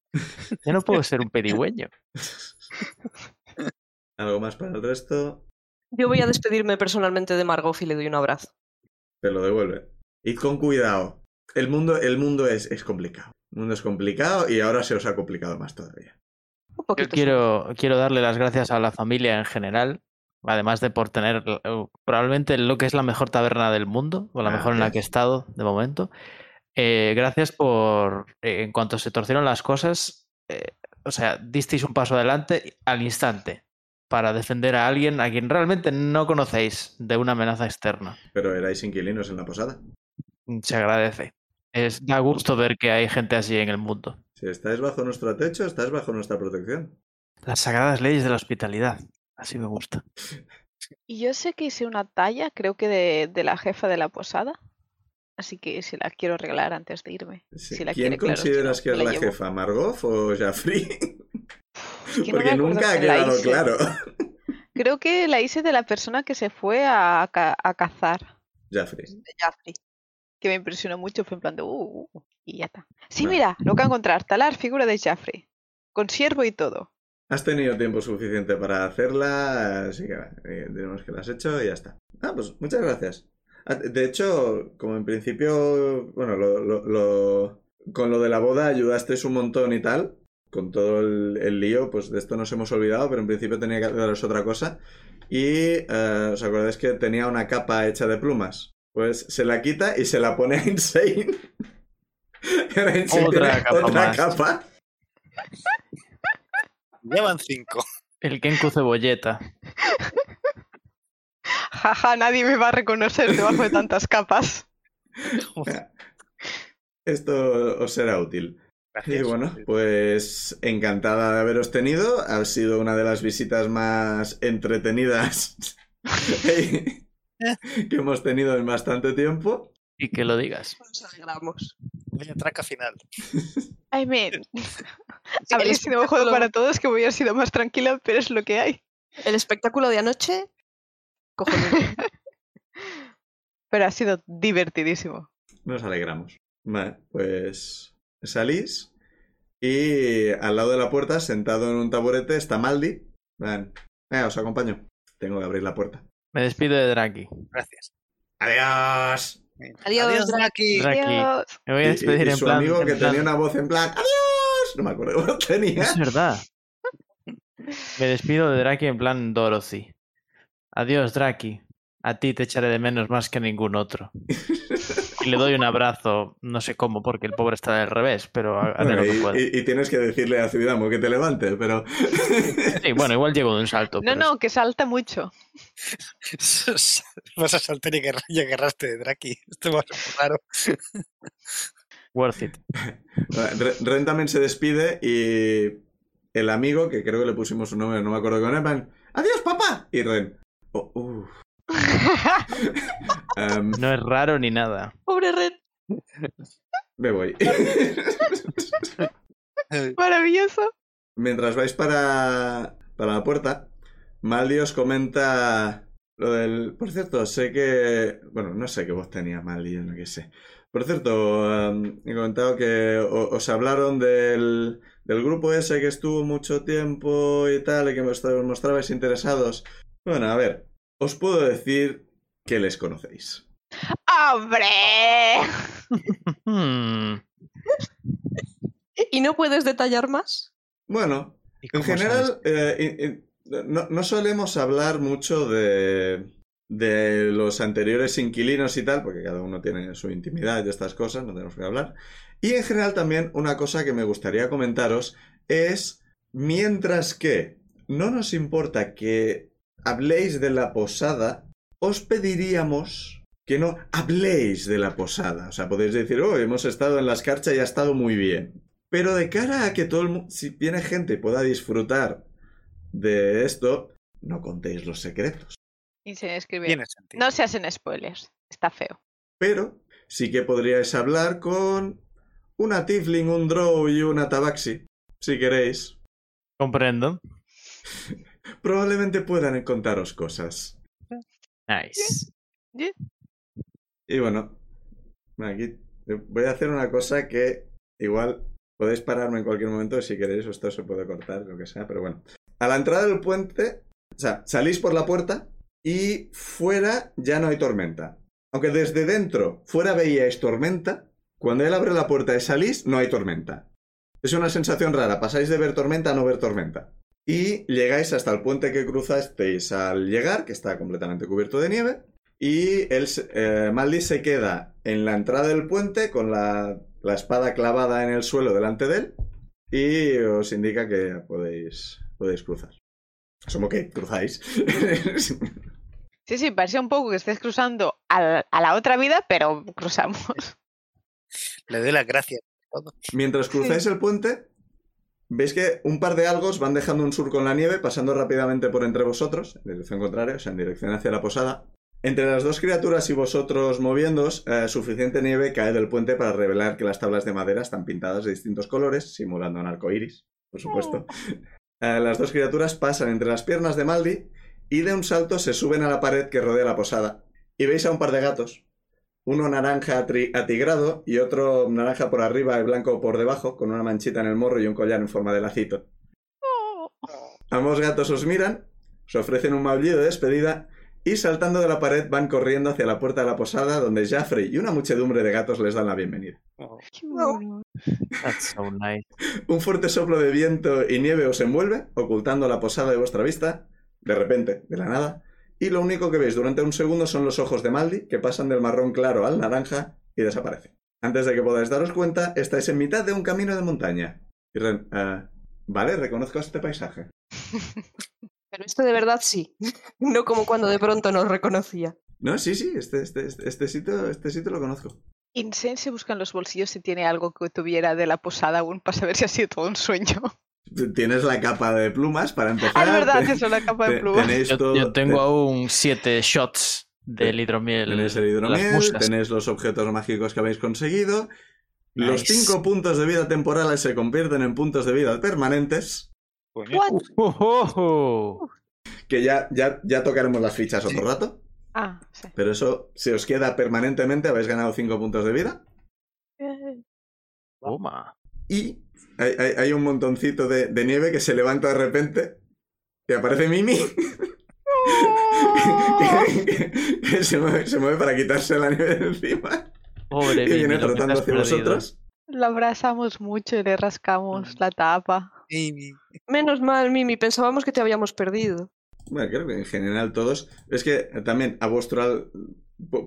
Yo no puedo ser un pedigüeño. ¿Algo más para el resto? Yo voy a despedirme personalmente de Margot y le doy un abrazo. Te lo devuelve. Id con cuidado. El mundo, el mundo es, es complicado. El mundo es complicado y ahora se os ha complicado más todavía. Un Yo quiero, quiero darle las gracias a la familia en general, además de por tener eh, probablemente lo que es la mejor taberna del mundo, o la mejor en la que he estado de momento. Eh, gracias por, eh, en cuanto se torcieron las cosas, eh, o sea, disteis un paso adelante al instante para defender a alguien a quien realmente no conocéis de una amenaza externa. Pero erais inquilinos en la posada. Se agradece. Es, da gusto ver que hay gente así en el mundo. Si estáis bajo nuestro techo, estáis bajo nuestra protección. Las sagradas leyes de la hospitalidad. Así me gusta. Y yo sé que hice una talla, creo que de, de la jefa de la posada. Así que se la quiero regalar antes de irme. Sí. Si la ¿Quién quiere, claro, si consideras no, que es la jefa? ¿Margot o Jaffrey? Es que no Porque nunca ha quedado hice. claro. Creo que la hice de la persona que se fue a, a cazar. Jaffrey. Jaffrey. Que me impresionó mucho. Fue en plan de. Uh, uh, uh", y ya está. Sí, Vale. mira, lo que encontrar. Talar figura de Jaffrey. Con siervo y todo. Has tenido tiempo suficiente para hacerla, así que eh, diremos que la has hecho y ya está. Ah, pues muchas gracias. Ah, De hecho, como en principio, bueno, lo, lo- lo- con lo de la boda ayudasteis un montón y tal, con todo el, el lío, pues de esto nos hemos olvidado, pero en principio tenía que daros otra cosa. Y eh, os acordáis que tenía una capa hecha de plumas. Pues se la quita y se la pone a Insane. Otra capa otra más. capa. Llevan cinco. El Kenku Cebolleta. Jaja, nadie me va a reconocer debajo de tantas capas. Esto os será útil. Y bueno, pues encantada de haberos tenido. Ha sido una de las visitas más entretenidas que hemos tenido en bastante tiempo. Y que lo digas. Nos alegramos. Vaya traca final. I mean, habría sido un juego espectáculo- para todos que hubiera sido más tranquila, pero es lo que hay. El espectáculo de anoche. Cojonudo. Pero ha sido divertidísimo. Nos alegramos. Vale, pues salís y al lado de la puerta, sentado en un taburete, está Maldi. Ven, venga, os acompaño. Tengo que abrir la puerta. Me despido de Draki. Gracias. ¡Adiós! Adiós, Draki. Draki. Adiós. Me voy a Y- y- despedir y en su plan. amigo en que plan- tenía una voz en plan ¡Adiós! No me acuerdo cómo tenía. Es verdad. Me despido de Draki en plan Dorothy. Adiós, Draki. A ti te echaré de menos más que a ningún otro. Y le doy un abrazo, no sé cómo, porque el pobre está del revés, pero ha- haré Bueno, lo que y, pueda. y- y tienes que decirle a Ciudadamo que te levante, pero Sí, bueno, igual llego de un salto. No, pero no, que salta mucho. Vas a saltar y, agarrar- y agarraste de Draki. Esto va a ser raro. Worth it. Ren también se despide y el amigo, que creo que le pusimos un nombre, no me acuerdo con él, van, ¡Adiós, papá! Y Ren, "Oh, uf". Em, No es raro ni nada. Pobre Red. me voy. Maravilloso. Mientras vais para, para la puerta, Maldi os comenta lo del... Por cierto, sé que... Bueno, no sé qué voz tenía Maldi, no que sé. Por cierto, em, he comentado que o- os hablaron del, del grupo ese que estuvo mucho tiempo y tal, y que os mostrabais interesados. Bueno, a ver, os puedo decir que les conocéis. ¡Hombre! ¿Y no puedes detallar más? Bueno, ¿Y En general, eh, no, no solemos hablar mucho de, de los anteriores inquilinos y tal, porque cada uno tiene su intimidad y estas cosas, no tenemos que hablar. Y en general también una cosa que me gustaría comentaros es, mientras que no nos importa que habléis de la posada, os pediríamos que no habléis de la posada. O sea, podéis decir, oh, hemos estado en la escarcha y ha estado muy bien. Pero de cara a que todo el mundo, si viene gente y pueda disfrutar de esto, no contéis los secretos. Y se escribe. Tiene sentido. No se hacen spoilers. Está feo. Pero sí que podríais hablar con una Tifling, un Drow y una Tabaxi, si queréis. Comprendo. Probablemente puedan contaros cosas. Nice. Y bueno, aquí voy a hacer una cosa que igual podéis pararme en cualquier momento si queréis, o esto se puede cortar, lo que sea, pero bueno. A la entrada del puente O sea, salís por la puerta y fuera ya no hay tormenta. Aunque desde dentro, fuera veíais tormenta, cuando él abre la puerta y salís, no hay tormenta. Es una sensación rara, pasáis de ver tormenta a no ver tormenta. Y llegáis hasta el puente que cruzasteis al llegar, que está completamente cubierto de nieve, y el, eh, Maldi se queda en la entrada del puente con la, la espada clavada en el suelo delante de él y os indica que podéis, podéis cruzar. Asumo que cruzáis. Sí, sí, parece un poco que estés cruzando a, a la otra vida, pero cruzamos. Le doy las gracias. Mientras cruzáis el puente, veis que un par de algos van dejando un surco en la nieve, pasando rápidamente por entre vosotros, en dirección contraria, o sea, en dirección hacia la posada. Entre las dos criaturas y vosotros moviéndoos, eh, suficiente nieve cae del puente para revelar que las tablas de madera están pintadas de distintos colores, simulando un arco iris, por supuesto. Eh, las dos criaturas pasan entre las piernas de Maldi y de un salto se suben a la pared que rodea la posada. Y veis a un par de gatos, uno naranja atigrado y otro naranja por arriba y blanco por debajo, con una manchita en el morro y un collar en forma de lacito. Ambos gatos os miran, os ofrecen un maullido de despedida y saltando de la pared van corriendo hacia la puerta de la posada donde Jaffrey y una muchedumbre de gatos les dan la bienvenida. That's so nice. Un fuerte soplo de viento y nieve os envuelve, ocultando la posada de vuestra vista, de repente, de la nada, y lo único que veis durante un segundo son los ojos de Maldi, que pasan del marrón claro al naranja y desaparecen. Antes de que podáis daros cuenta, estáis en mitad de un camino de montaña. Y Ren, ah, vale, reconozco este paisaje. Pero este de verdad sí. No como cuando de pronto nos reconocía. No, sí, sí, este, este, este, este sitio, este sitio lo conozco. Insen se busca en los bolsillos si tiene algo que tuviera de la posada aún para saber si ha sido todo un sueño. Tienes la capa de plumas para empezar. Ah, es verdad, te- eso, la capa de plumas. Yo, todo- yo tengo te- aún siete shots del hidromiel. Tenéis el hidromiel, tenéis los objetos mágicos que habéis conseguido. Los cinco puntos de vida temporales se convierten en puntos de vida permanentes. What? ¡Oh, oh, oh! Que ya, ya, ya tocaremos las fichas otro rato. Ah, sí. Pero eso se os queda permanentemente. Habéis ganado cinco puntos de vida. Toma. Y hay, hay- hay un montoncito de, de nieve que se levanta de repente. Y aparece Mimi. que, que se, mueve, se mueve para quitarse la nieve de encima. Pobre Y viene Mimi, trotando hacia perdido. vosotros. La abrazamos mucho y le rascamos la tapa. Mimi. Menos mal, Mimi, pensábamos que te habíamos perdido. Bueno, creo que en general todos. Es que también a vuestro.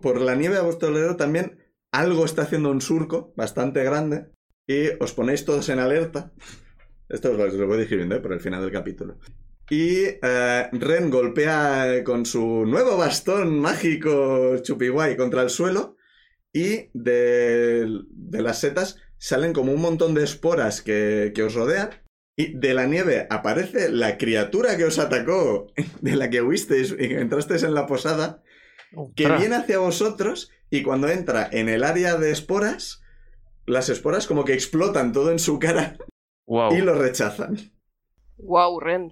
Por la nieve a vuestro alrededor también algo está haciendo un surco bastante grande. Y os ponéis todos en alerta. Esto os lo, voy describiendo ¿eh? por el final del capítulo. Y eh, Ren golpea con su nuevo bastón mágico chupiguay contra el suelo. Y de, de las setas salen como un montón de esporas que, que os rodean. Y de la nieve aparece la criatura que os atacó, de la que huisteis y que entrasteis en la posada, que viene hacia vosotros y cuando entra en el área de esporas, las esporas como que explotan todo en su cara Wow. y lo rechazan. Wow, Ren.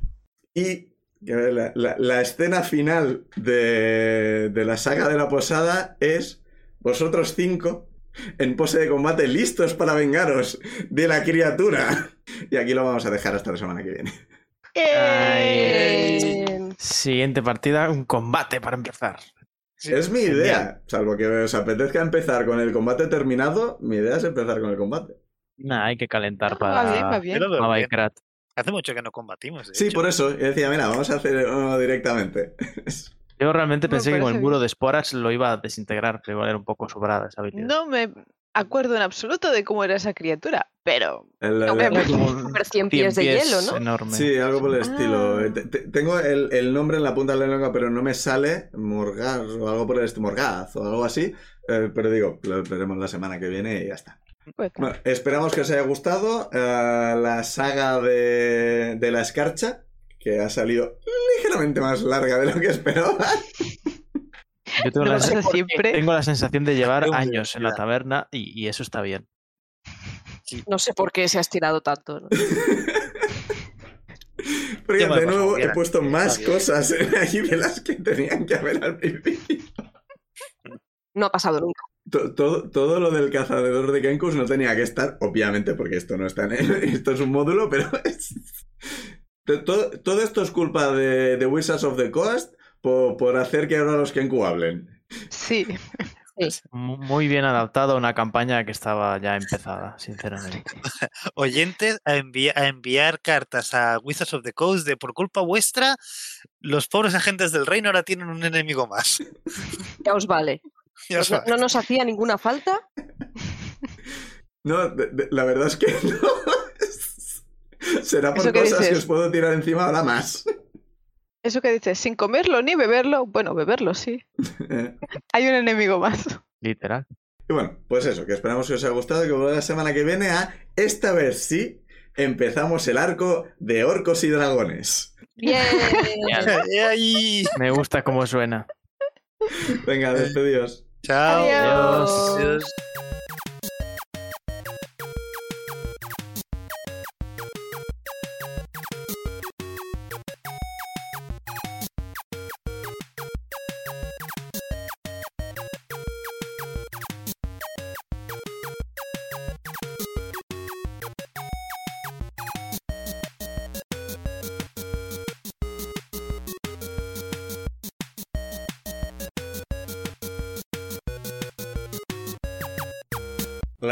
Y la, la- la escena final de, de la saga de la posada es vosotros cinco en pose de combate listos para vengaros de la criatura. Y aquí lo vamos a dejar hasta la semana que viene. Siguiente partida, un combate para empezar. Es mi idea. Salvo que os apetezca empezar con el combate terminado, mi idea es empezar con el combate. Nah, hay que calentar Va para, bien, va bien. Para. Bikrat. Hace mucho que no combatimos. Sí, hecho. por eso. Yo decía, mira, vamos a hacer uno directamente. Yo realmente Me pensé que con el muro bien. de esporas lo iba a desintegrar, pero igual era un poco sobrada esa habilidad. No me acuerdo en absoluto de cómo era esa criatura, pero El- No, el- como un Super 100 cien pies de hielo, ¿no? Enorme. Sí, algo por el estilo. Ah. Te- Tengo el, el nombre en la punta de la lengua, pero no me sale Morgaz o algo por el estilo. Morgaz o algo así. Eh, pero digo, lo veremos la semana que viene y ya está. pues, Bueno, esperamos que os haya gustado eh, la saga de, de la escarcha, que ha salido ligeramente más larga de lo que esperaba. Yo tengo, no la, siempre. tengo la sensación de llevar años en la taberna y, y eso está bien. no sé por qué se ha estirado tanto. ¿no? Porque de nuevo he puesto más cosas en ahí de las que tenían que haber al principio. No ha pasado nunca. To- Todo, todo lo del cazador de Kenkus no tenía que estar, obviamente, porque esto no está en el- esto es un módulo, pero es- to- to- todo esto es culpa de, de Wizards of the Coast por, por hacer que ahora los Kenku hablen. Sí. Mu- Muy bien adaptado a una campaña que estaba ya empezada, sinceramente. Oyentes a, envi- a enviar cartas a Wizards of the Coast de por culpa vuestra, los pobres agentes del reino ahora tienen un enemigo más. Ya os vale. Ya os Pues no, vale. no nos hacía ninguna falta. No, de- de- la verdad es que no. Será por ¿Eso qué cosas que os puedo tirar encima ahora más. Eso que dices, sin comerlo ni beberlo, bueno, beberlo sí. Hay un enemigo más. Literal. Y bueno, pues eso, que esperamos que os haya gustado, que volvamos la semana que viene a esta vez sí empezamos el arco de orcos y dragones. Bien. Ay, Me gusta cómo suena. Venga, despedidos. Chao. Adiós. Adiós.